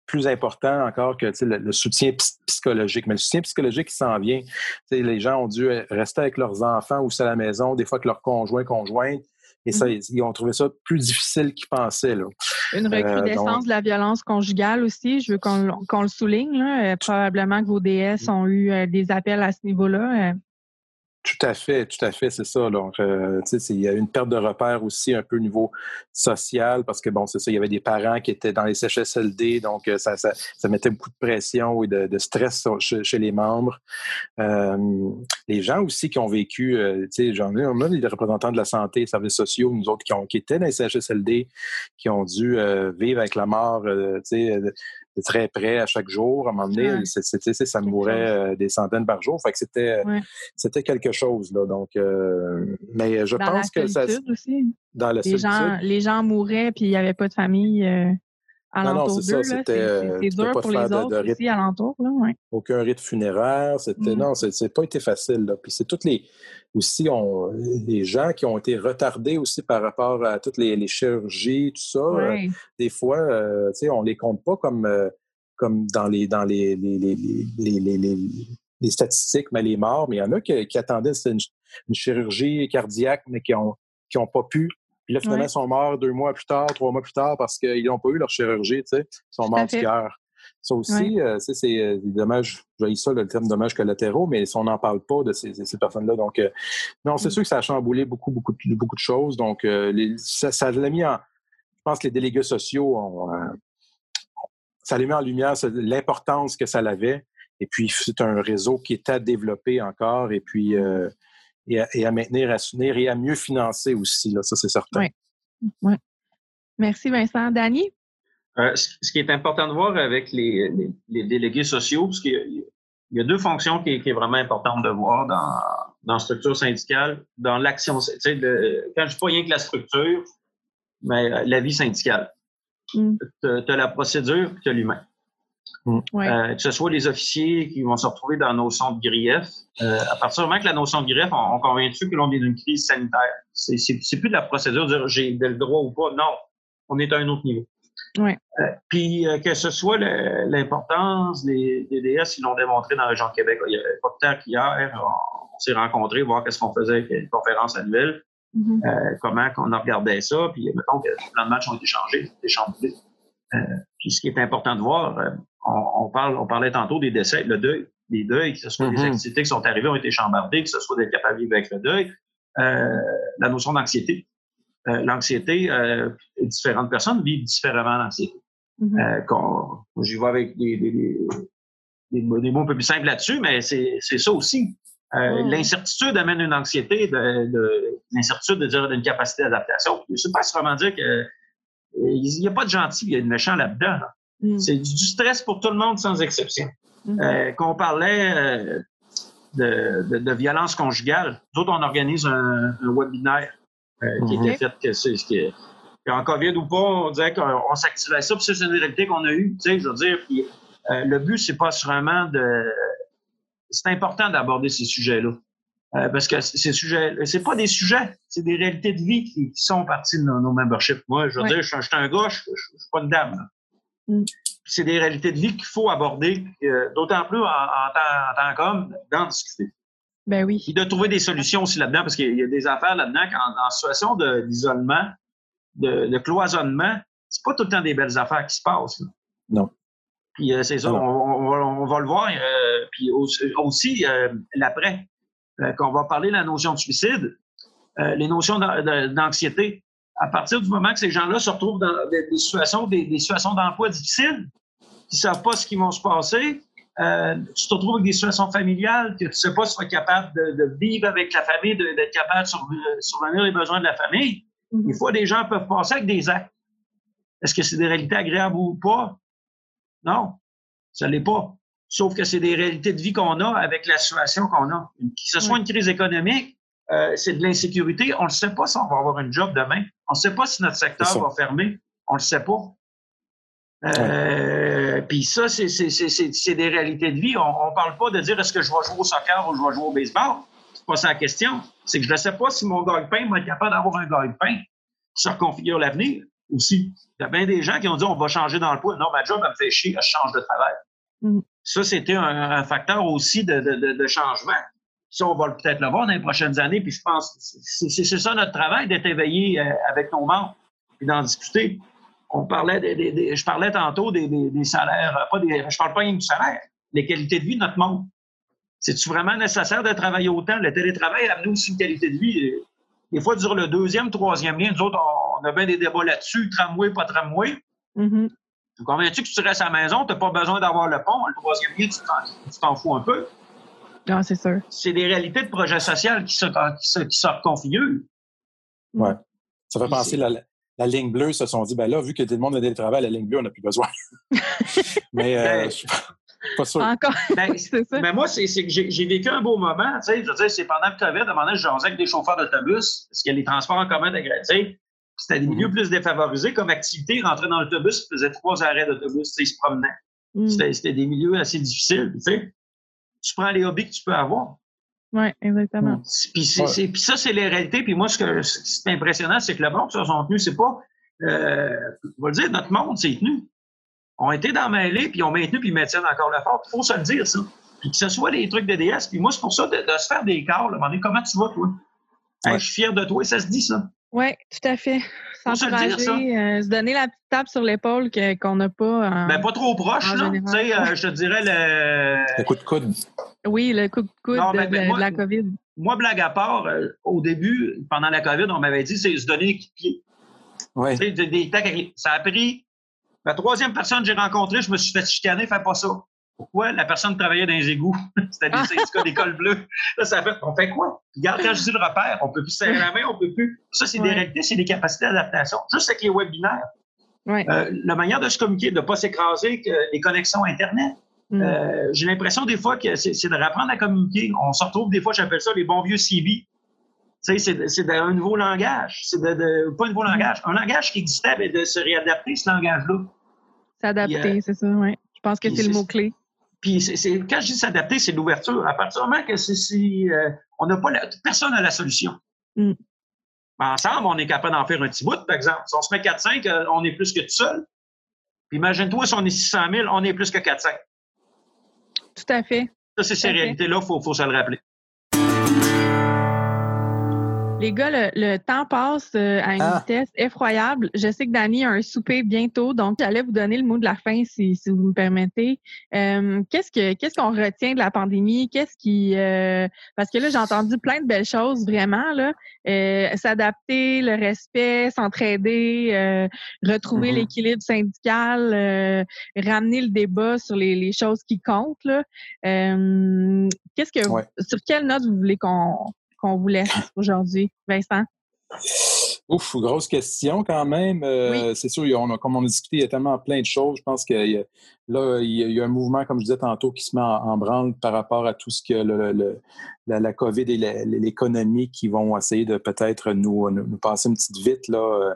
plus important encore que le, soutien psychologique. Mais le soutien psychologique, il s'en vient. les gens ont dû rester avec leurs enfants ou à la maison, des fois avec leurs conjoints, conjointes. Et ça, mm-hmm. ils ont trouvé ça plus difficile qu'ils pensaient. Là. Une euh, recrudescence de la violence conjugale aussi, je veux qu'on le souligne. Euh, probablement que vos DS ont eu euh, des appels à ce niveau-là. Tout à fait, tout à fait, c'est ça. Donc, euh, il y a une perte de repère aussi un peu au niveau social parce que, bon, c'est ça, il y avait des parents qui étaient dans les CHSLD, donc ça, ça, mettait beaucoup de pression et de, stress chez, les membres. les gens aussi qui ont vécu, tu sais, j'en ai, on a des représentants de la santé, des services sociaux, nous autres qui, ont, qui étaient dans les CHSLD, qui ont dû vivre avec la mort, tu sais, très près à chaque jour. À un moment donné, ça mourait euh, des centaines par jour. Fait que c'était, c'était quelque chose. Là. Donc, euh, mais je pense que ça. Aussi. Dans la les gens, les gens mouraient puis il n'y avait pas de famille. Euh, non, non, c'est ça. C'était dur pour les autres de, aussi alentour. Là, ouais. Aucun rite funéraire. C'était, mmh. Non, c'est pas été facile. Là. Puis c'est toutes les aussi on, les gens qui ont été retardés aussi par rapport à toutes les, chirurgies, tout ça. Euh, des fois, euh, sais, on les compte pas comme, euh, comme dans les dans les, les, statistiques, mais les morts. Mais il y en a qui, attendaient une, une, chirurgie cardiaque, mais qui ont qui n'ont pas pu puis là, finalement, ils sont morts deux mois plus tard, trois mois plus tard, parce qu'ils n'ont pas eu leur chirurgie, tu sais. Ils sont morts du cœur. Ça aussi, euh, c'est euh, des dommages, j'ai ça le terme dommages collatéraux, mais on n'en parle pas de ces, personnes-là. Donc, euh, non, c'est mmh. sûr que ça a chamboulé beaucoup, beaucoup, beaucoup de choses. Donc, ça, l'a mis en. Je pense que les délégués sociaux ont. ça l'a mis en lumière l'importance que ça avait. Et puis, c'est un réseau qui est à développer encore. Et puis, et à, maintenir, à soutenir et à mieux financer aussi. Là, ça, c'est certain. Oui. Ouais. Merci, Vincent. Danny? Euh, ce qui est important de voir avec les, délégués sociaux, parce qu'il y, a deux fonctions qui, qui est vraiment importante de voir dans, dans la structure syndicale, dans l'action. Tu sais, quand je dis pas rien que la structure, mais la vie syndicale. Mm. Tu as, la procédure et tu as l'humain. Mm. Euh, que ce soit les officiers qui vont se retrouver dans la notion de grief. Euh, à partir du moment que la notion de grief, on, on convient dessus que l'on est d'une crise sanitaire? C'est plus de la procédure de dire j'ai le droit ou pas. Non, on est à un autre niveau. Euh, puis que ce soit l'importance des, DS, ils l'ont démontré dans la région de Québec. Il y a pas de temps qu'hier, on, s'est rencontrés, voir qu'est-ce qu'on faisait avec une conférence annuelle, mm-hmm. comment on regardait ça, puis mettons que les plans de match ont été changés, été chamboulés. puis ce qui est important de voir, on, parle, on parlait tantôt des décès, le deuil, les deuils, que ce soit des mm-hmm. activités qui sont arrivées, ont été chambardées, que ce soit d'être capable de vivre avec le deuil. Euh, la notion d'anxiété. Euh, l'anxiété, euh, différentes personnes vivent différemment l'anxiété. Mm-hmm. J'y vois avec des, des, mots un peu plus simples là-dessus, mais c'est ça aussi. Mm. L'incertitude amène une anxiété, de, l'incertitude de dire d'une capacité d'adaptation. Je ne sais pas vraiment dire qu'il n'y a pas de gentil, il y a de méchant là-dedans. Mm. C'est du stress pour tout le monde sans exception. Mm-hmm. Euh, qu'on parlait euh, de, de, violence conjugale, nous autres, on organise un, webinaire euh, qui était mm-hmm. fait que c'est ce qui est. En COVID ou pas, on disait qu'on s'activait ça, puis c'est une réalité qu'on a eue, tu sais, je veux dire. Puis, le but, c'est pas vraiment de. C'est important d'aborder ces sujets-là. parce que ces sujets, c'est pas des sujets, c'est des réalités de vie qui, sont parties de nos, memberships. Moi, je veux dire, je, suis un gars, je, je, suis pas une dame. C'est des réalités de vie qu'il faut aborder, euh, d'autant plus en, en, tant, qu'homme, d'en discuter. Ben oui. Et de trouver des solutions aussi là-dedans, parce qu'il y a des affaires là-dedans en situation d'isolement, de, cloisonnement, c'est pas tout le temps des belles affaires qui se passent. Non. Puis euh, c'est ça, on, va le voir. Euh, puis aussi, l'après, qu'on va parler de la notion de suicide, les notions d'anxiété à partir du moment que ces gens-là se retrouvent dans des, situations, des, situations d'emploi difficiles, qui ne savent pas ce qui va se passer, euh, tu te retrouves avec des situations familiales que tu ne sais pas si tu être capable de, vivre avec la famille, d'être capable de survenir les besoins de la famille. Mm-hmm. Des fois, des gens peuvent passer avec des actes. Est-ce que c'est des réalités agréables ou pas? Non, ça ne l'est pas. Sauf que c'est des réalités de vie qu'on a avec la situation qu'on a. Que ce soit une crise économique, euh, c'est de l'insécurité. On ne sait pas si on va avoir une job demain. On ne sait pas si notre secteur va fermer. On ne le sait pas. Euh, Puis ça, c'est des réalités de vie. On ne parle pas de dire est-ce que je vais jouer au soccer ou je vais jouer au baseball? C'est pas ça la question. C'est que je ne sais pas si mon gagne-pain va être capable d'avoir un gagne-pain qui reconfigure l'avenir aussi. Il y a bien des gens qui ont dit on va changer dans le poids. Non, ma job, elle me fait chier, je change de travail. Mm. Ça, c'était un, facteur aussi de, de, de changement. Ça, on va peut-être le voir dans les prochaines années. Puis je pense c'est ça notre travail, d'être éveillé euh, avec nos membres et d'en discuter. On parlait des, je parlais tantôt des, salaires, euh, pas des, je parle pas rien du salaire, les qualités de vie de notre monde. C'est-tu vraiment nécessaire de travailler autant? Le télétravail a amené aussi une qualité de vie. Des fois, durant le deuxième, troisième lien, nous autres, on a bien des débats là-dessus, tramway, pas tramway. Mm-hmm. Tu convaincu que tu restes à la maison, tu n'as pas besoin d'avoir le pont? Le troisième lien, tu t'en fous un peu. Non, c'est sûr. C'est des réalités de projet social qui se, qui qui reconfigurent. Oui. Ça fait penser la, la ligne bleue se sont dit, ben là, vu que tout le monde a des travail, la ligne bleue, on n'a plus besoin. mais euh, ben, je suis pas sûr. Encore. Ben, c'est ça. Mais moi, c'est que j'ai vécu un beau moment. Tu sais, je veux dire, c'est pendant le COVID, à un moment donné, je avec des chauffeurs d'autobus, parce qu'il y a les transports en commun sais, C'était des milieux mm-hmm. plus défavorisés comme activité. Rentrer dans l'autobus, faisait trois arrêts d'autobus, ils se promenaient. Mm. C'était des milieux assez difficiles. Tu sais tu prends les hobbies que tu peux avoir. Oui, exactement. Mm. Puis, ça, c'est les réalités. Puis moi, ce que c'est impressionnant, c'est que le monde se sont tenus. C'est pas, euh, on va le dire, notre monde s'est tenu. On été dans mêlée, puis on maintenu, puis ils maintiennent encore le fort. Il faut se le dire, ça. Puis que ce soit des trucs de DS. Puis moi, c'est pour ça de, se faire des quarts, demander comment tu vas, toi? je suis fier de toi, ça se dit, ça. Oui, tout à fait. S'encourager, euh, se donner la petite tape sur l'épaule qu'on n'a pas. ben, pas trop proche, là. Tu sais, euh, je te dirais le. Le coup de coude. Oui, le coup de coude de, la COVID. Moi, blague à part, euh, au début, pendant la COVID, on m'avait dit c'est se donner un pied. Oui. Des, ça a pris. La troisième personne que j'ai rencontrée, je me suis fait chicaner, fais pas ça. Pourquoi? La personne travaillait dans les égouts? C'était des syndicats d'école bleue. Là, ça fait, on fait quoi? Regarde, quand je dis le repère, on peut plus serrer la main, on peut plus. Ça, c'est des réalités, c'est des capacités d'adaptation. Juste avec les webinaires. Euh, la manière de se communiquer, de ne pas s'écraser, les connexions Internet. Mm. Euh, j'ai l'impression des fois que c'est de réapprendre à communiquer. On se retrouve des fois, j'appelle ça les bons vieux CV. C'est d'un nouveau langage. C'est de, pas un nouveau mm. langage, un langage qui existait, mais de se réadapter, ce langage-là. S'adapter, euh, c'est ça, oui. Je pense que c'est le mot-clé. Puis c'est, quand je dis s'adapter, c'est l'ouverture. À partir du moment que c'est, euh, on n'a pas personne n'a la solution. Mm. Ensemble, on est capable d'en faire un petit bout, par exemple. Si on se met 4-5, euh, on est plus que tout seul. Puis imagine-toi, si on est 600 000, on est plus que 4-5. Tout à fait. Ça, c'est ces réalités-là, il faut, faut se le rappeler. Les gars, le, temps passe euh, à une ah. vitesse effroyable. Je sais que Dani a un souper bientôt, donc j'allais vous donner le mot de la fin si, si vous me permettez. Euh, qu'est-ce que qu'est-ce qu'on retient de la pandémie? Qu'est-ce qui euh, parce que là j'ai entendu plein de belles choses vraiment là. S'adapter, le respect, s'entraider, retrouver mm-hmm. l'équilibre syndical, ramener le débat sur les, les choses qui comptent là. qu'est-ce que sur quelle note vous voulez qu'on qu'on vous laisse aujourd'hui, Vincent? Ouf, grosse question quand même. Euh, c'est sûr, on a, comme on a discuté, il y a tellement plein de choses. Je pense que là, il y, a, un mouvement, comme je disais tantôt, qui se met en, branle par rapport à tout ce que le, la, COVID et l'économie qui vont essayer de peut-être nous, nous, passer une petite vite là,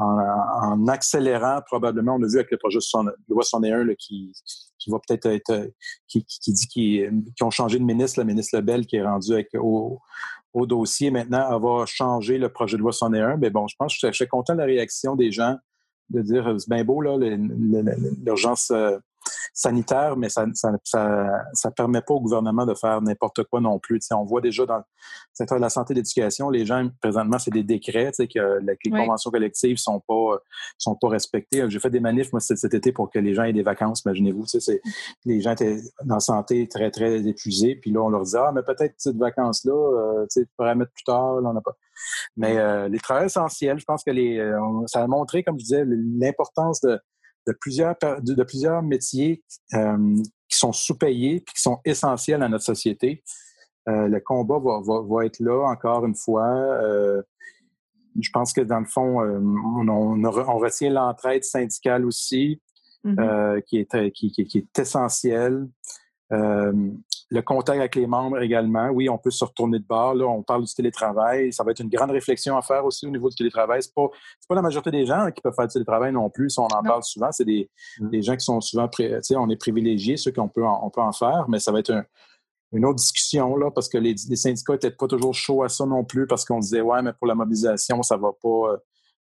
euh, en, accélérant probablement. On a vu avec le projet de loi 61 là, qui, qui va peut-être être, qui, dit qu'ils ont changé de ministre, le ministre Lebel qui est rendu avec, au, au dossier maintenant avoir changé le projet de loi 101, mais bon, je pense que je suis content de la réaction des gens de dire c'est bien beau, là, l'urgence euh, sanitaire, mais ça ne ça, ça, permet pas au gouvernement de faire n'importe quoi non plus. on voit déjà dans le secteur de la santé et de l'éducation, les gens, présentement, c'est des décrets, que les conventions collectives sont pas sont pas respectées. J'ai fait des manifs, moi, cet, été pour que les gens aient des vacances, imaginez-vous. Les gens étaient dans la santé très, très épuisés, puis là, on leur dit Ah, mais peut-être cette vacance-là, euh, tu pourrais mettre plus tard, là, on n'a pas. Mais euh, les travailleurs essentiels, je pense que les, euh, ça a montré, comme je disais, l'importance de, de, plusieurs, de, plusieurs métiers euh, qui sont sous-payés et qui sont essentiels à notre société. le combat va, va, va, être là, encore une fois. je pense que dans le fond, on, on, on retient l'entraide syndicale aussi, mm-hmm. qui, est, qui, qui, qui, est essentielle. Le contact avec les membres également. Oui, on peut se retourner de bord. Là, on parle du télétravail. Ça va être une grande réflexion à faire aussi au niveau du télétravail. Ce n'est pas, pas la majorité des gens qui peuvent faire du télétravail non plus. on en parle souvent, c'est des, mm. des, gens qui sont souvent, on est privilégiés, ceux qu'on peut, en, on peut en faire, mais ça va être une autre discussion, là, parce que les, les syndicats n'étaient pas toujours chauds à ça non plus, parce qu'on disait, ouais, mais pour la mobilisation, ça va pas, euh,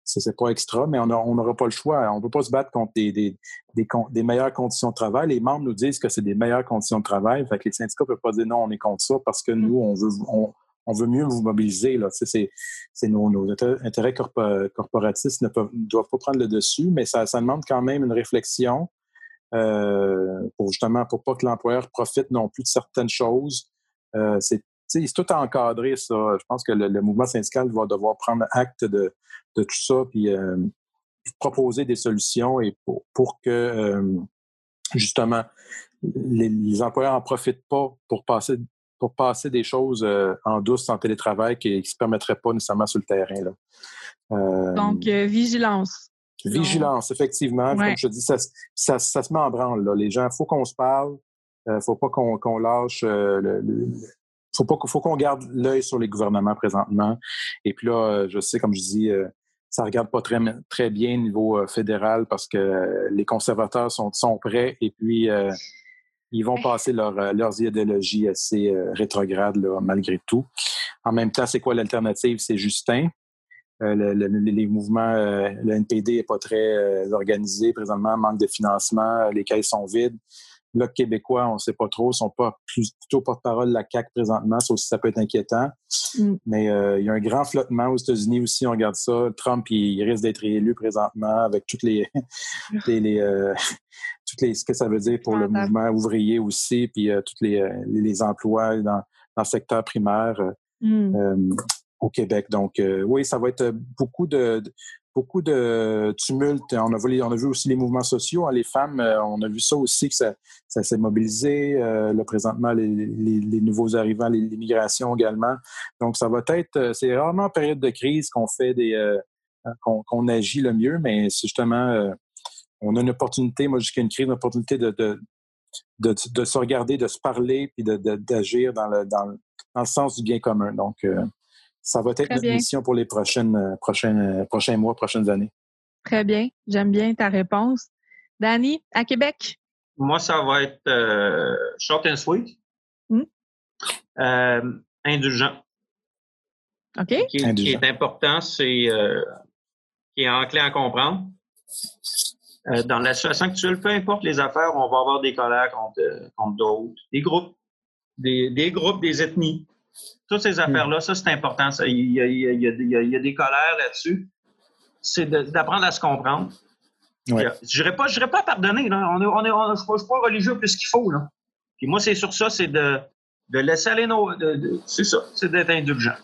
c'est pas extra, mais on n'aura pas le choix. On ne peut pas se battre contre des, des, des, meilleures conditions de travail. Les membres nous disent que c'est des meilleures conditions de travail. Fait que les syndicats ne peuvent pas dire non, on est contre ça parce que nous, on veut, on, veut mieux vous mobiliser. Là. C'est, nos, nos, intérêts corporatistes ne, doivent pas prendre le dessus, mais ça, ça demande quand même une réflexion euh, pour justement pour pas que l'employeur profite non plus de certaines choses. Euh, c'est c'est tout encadré, ça. Je pense que le, mouvement syndical va devoir prendre acte de, tout ça, puis, euh, proposer des solutions et pour, que, euh, justement, les, employeurs n'en profitent pas pour passer, pour passer des choses euh, en douce, en télétravail, qui ne se permettraient pas nécessairement sur le terrain. Là. Donc, vigilance. Vigilance, effectivement. Comme je dis, ça, ça, se met en branle. Là. Les gens, il faut qu'on se parle. Il ne faut pas qu'on lâche le, faut pas faut qu'on garde l'œil sur les gouvernements présentement. Et puis là, euh, je sais, comme je dis, euh, ça regarde pas très, très bien au niveau euh, fédéral parce que les conservateurs sont, sont prêts et puis ils vont passer leur, leurs idéologies assez rétrogrades malgré tout. En même temps, c'est quoi l'alternative? C'est Justin. les mouvements, le NPD n'est pas très organisé présentement, manque de financement, les caisses sont vides. Bloc québécois, on ne sait pas trop, ils sont pas plutôt porte-parole de la CAQ présentement, ça aussi ça peut être inquiétant. Mm. Mais euh, il y a un grand flottement aux États-Unis aussi, on regarde ça. Trump, il, risque d'être élu présentement avec toutes les, les, euh, toutes les ce que ça veut dire pour le mouvement ouvrier aussi, puis euh, tous les, les, emplois dans, dans, le secteur primaire. Mm. au Québec. Donc, oui, ça va être beaucoup de, beaucoup de tumulte. On a, vu, aussi les mouvements sociaux. Hein, les femmes, euh, on a vu ça aussi, que ça, s'est mobilisé. Euh, là, présentement, les, nouveaux arrivants, l'immigration également. Donc, ça va être, euh, c'est rarement en période de crise qu'on fait des, qu'on agit le mieux, mais c'est justement, on a une opportunité, moi, jusqu'à une crise, une opportunité de, de, de, se regarder, de se parler, puis d'agir dans le, dans, dans, le sens du bien commun. Donc, ça va être notre mission pour les prochaines, euh, prochaines, euh, prochains mois, prochaines années. Très bien. J'aime bien ta réponse. Danny, à Québec? Moi, ça va être euh, short and sweet. Hmm? indulgent. OK. Qui, est important, c'est qui est enclin à comprendre. dans la situation actuelle, peu importe les affaires, on va avoir des colères contre, contre d'autres, des groupes, des, des groupes, des ethnies. Toutes ces affaires-là, ça, c'est important. Il, y a, des colères là-dessus. C'est d'apprendre à se comprendre. Ouais. Je n'irais pas, pas pardonner. Là. On est, on est, je ne suis pas religieux plus qu'il faut. Là. Puis moi, c'est sur ça, c'est de, de laisser aller nos. c'est ça, c'est d'être indulgent.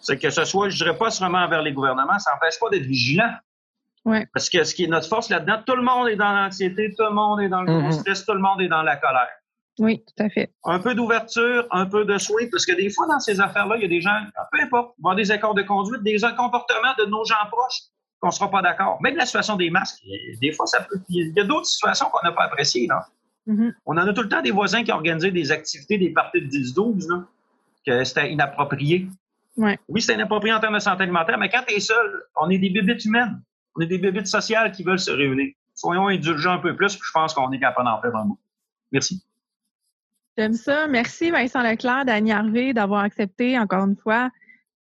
C'est que ce soit, je ne dirais pas seulement envers les gouvernements, ça n'empêche pas d'être vigilant. Ouais. Parce que ce qui est notre force là-dedans, tout le monde est dans l'anxiété, tout le monde est dans le mm-hmm. stress, tout le monde est dans la colère. Oui, tout à fait. Un peu d'ouverture, un peu de soin, parce que des fois, dans ces affaires-là, il y a des gens, peu importe, avoir des accords de conduite, des comportements de nos gens proches qu'on ne sera pas d'accord. Même la situation des masques, des fois, ça peut. Il y a d'autres situations qu'on n'a pas appréciées. Là. Mm-hmm. On en a tout le temps des voisins qui organisaient des activités, des parties de 10-12, que c'était inapproprié. Oui, c'est inapproprié en termes de santé alimentaire, mais quand tu es seul, on est des bébites humaines. On est des bébites sociales qui veulent se réunir. Soyons indulgents un peu plus, puis je pense qu'on est capable d'en faire un mot. Merci. J'aime ça. Merci Vincent Leclerc, Dany Harvey, d'avoir accepté encore une fois.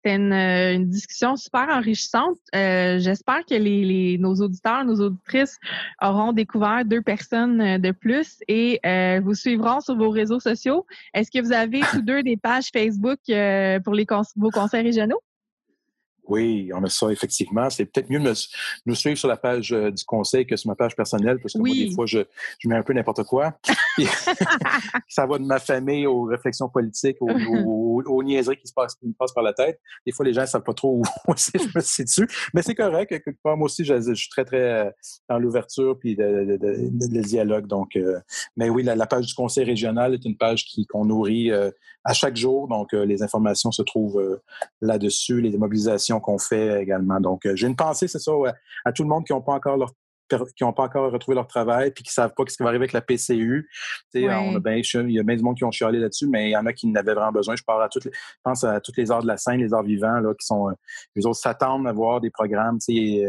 C'était une, discussion super enrichissante. Euh, j'espère que les, nos auditeurs, nos auditrices auront découvert deux personnes euh, de plus et euh, vous suivront sur vos réseaux sociaux. Est-ce que vous avez tous deux des pages Facebook pour les vos conseils régionaux? Oui, on a ça effectivement. C'est peut-être mieux de nous suivre sur la page euh, du conseil que sur ma page personnelle, parce que moi, des fois, je, je mets un peu n'importe quoi. ça va de ma famille aux réflexions politiques, aux, aux, niaiseries qui se passent, qui me passent par la tête. Des fois, les gens ne savent pas trop où je me situe. Mais c'est correct. Moi aussi, je, suis très, très euh, dans l'ouverture puis le, le, dialogue. Donc, euh, mais oui, la, page du conseil régional est une page qui qu'on nourrit à chaque jour. Donc, les informations se trouvent là-dessus, les mobilisations qu'on fait également. Donc, euh, j'ai une pensée, c'est ça, à tout le monde qui n'ont pas encore leur qui n'ont pas encore retrouvé leur travail puis qui ne savent pas ce qui va arriver avec la PCU. On a ben, il y a bien du monde qui ont chialé là-dessus, mais il y en a qui n'avaient vraiment besoin. Je, parle à toutes les, pense à toutes les arts de la scène, les arts vivants, là, qui sont, euh, les autres s'attendent à voir des programmes. C'est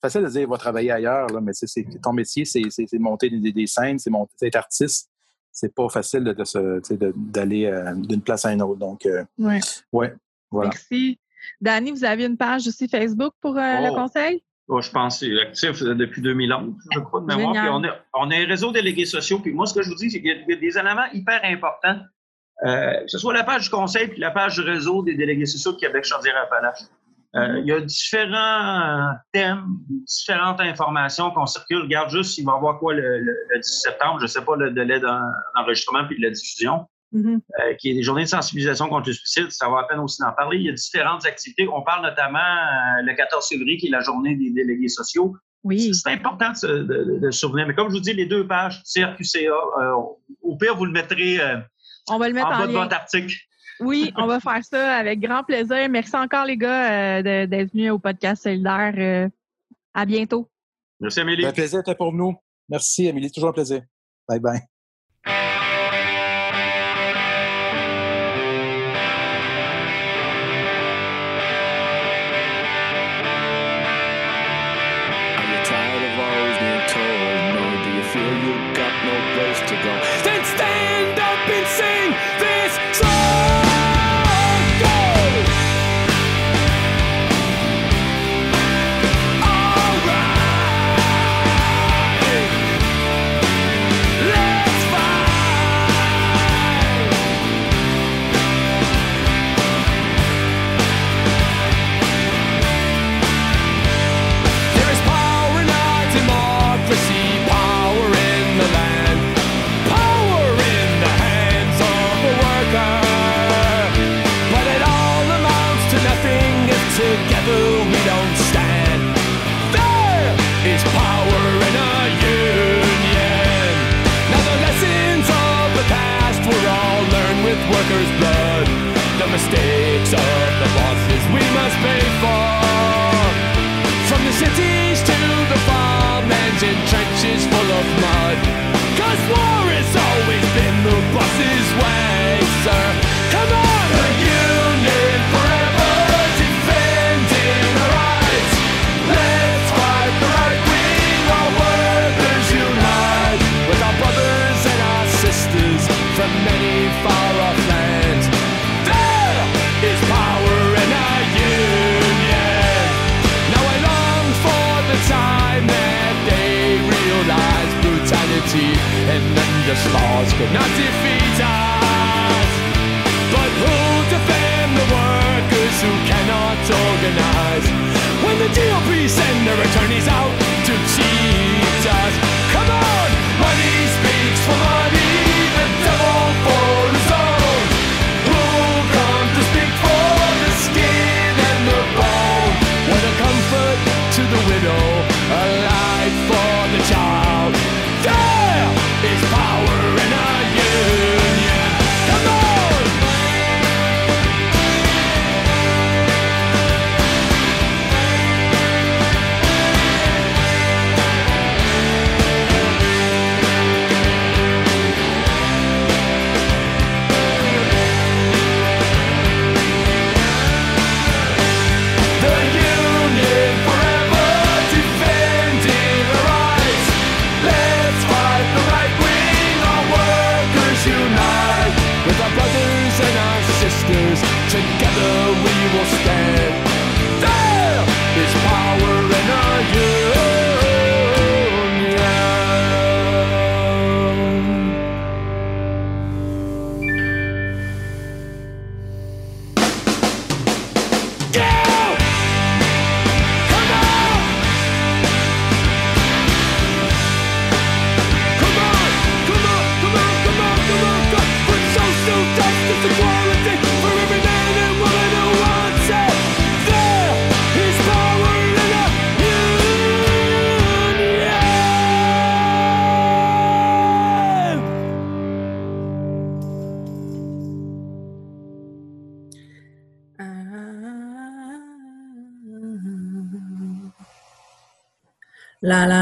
facile de dire, il va travailler ailleurs, là, mais c'est, ton métier, c'est, monter des, scènes, c'est monter, être artiste. C'est pas facile de, d'aller euh, d'une place à une autre. Donc, ouais. ouais. Voilà. Merci. Dani, vous avez une page aussi Facebook pour euh, le oh. conseil? Oh, je pense que c'est actif depuis 2011, je crois, de mémoire. Puis on, a, on a un réseau de délégués sociaux. Puis moi, ce que je vous dis, c'est qu'il y a des éléments hyper importants, euh, que ce soit la page du conseil puis la page du réseau des délégués sociaux de Québec Chaudière-Appalaches. Euh, mm-hmm. il y a différents thèmes, différentes informations qu'on circule. Regarde juste, il va y avoir quoi le, le, 10 septembre, je ne sais pas le délai d'enregistrement puis de la diffusion. Mm-hmm. Euh, qui est des journées de sensibilisation contre le suicide. Ça va à peine aussi d'en parler. Il y a différentes activités. On parle notamment euh, le 14 février, qui est la journée des délégués sociaux. Oui. C'est important de, de, se souvenir. Mais comme je vous dis, les deux pages, CRQCA, euh, au pire, vous le mettrez on va le mettre en, bas de votre article. Oui, on va faire ça avec grand plaisir. Merci encore, les gars, d'être venus au podcast solidaire. à bientôt. Merci, Amélie. Un plaisir était pour nous. Merci, Amélie. Toujours un plaisir. Bye bye. mistakes of the bosses we must pay for. From the cities to the farm engine. the stars could not defeat us. But who'll defend the workers who cannot organize? When the GOP send their attorneys out to cheat us, come on! La la la la.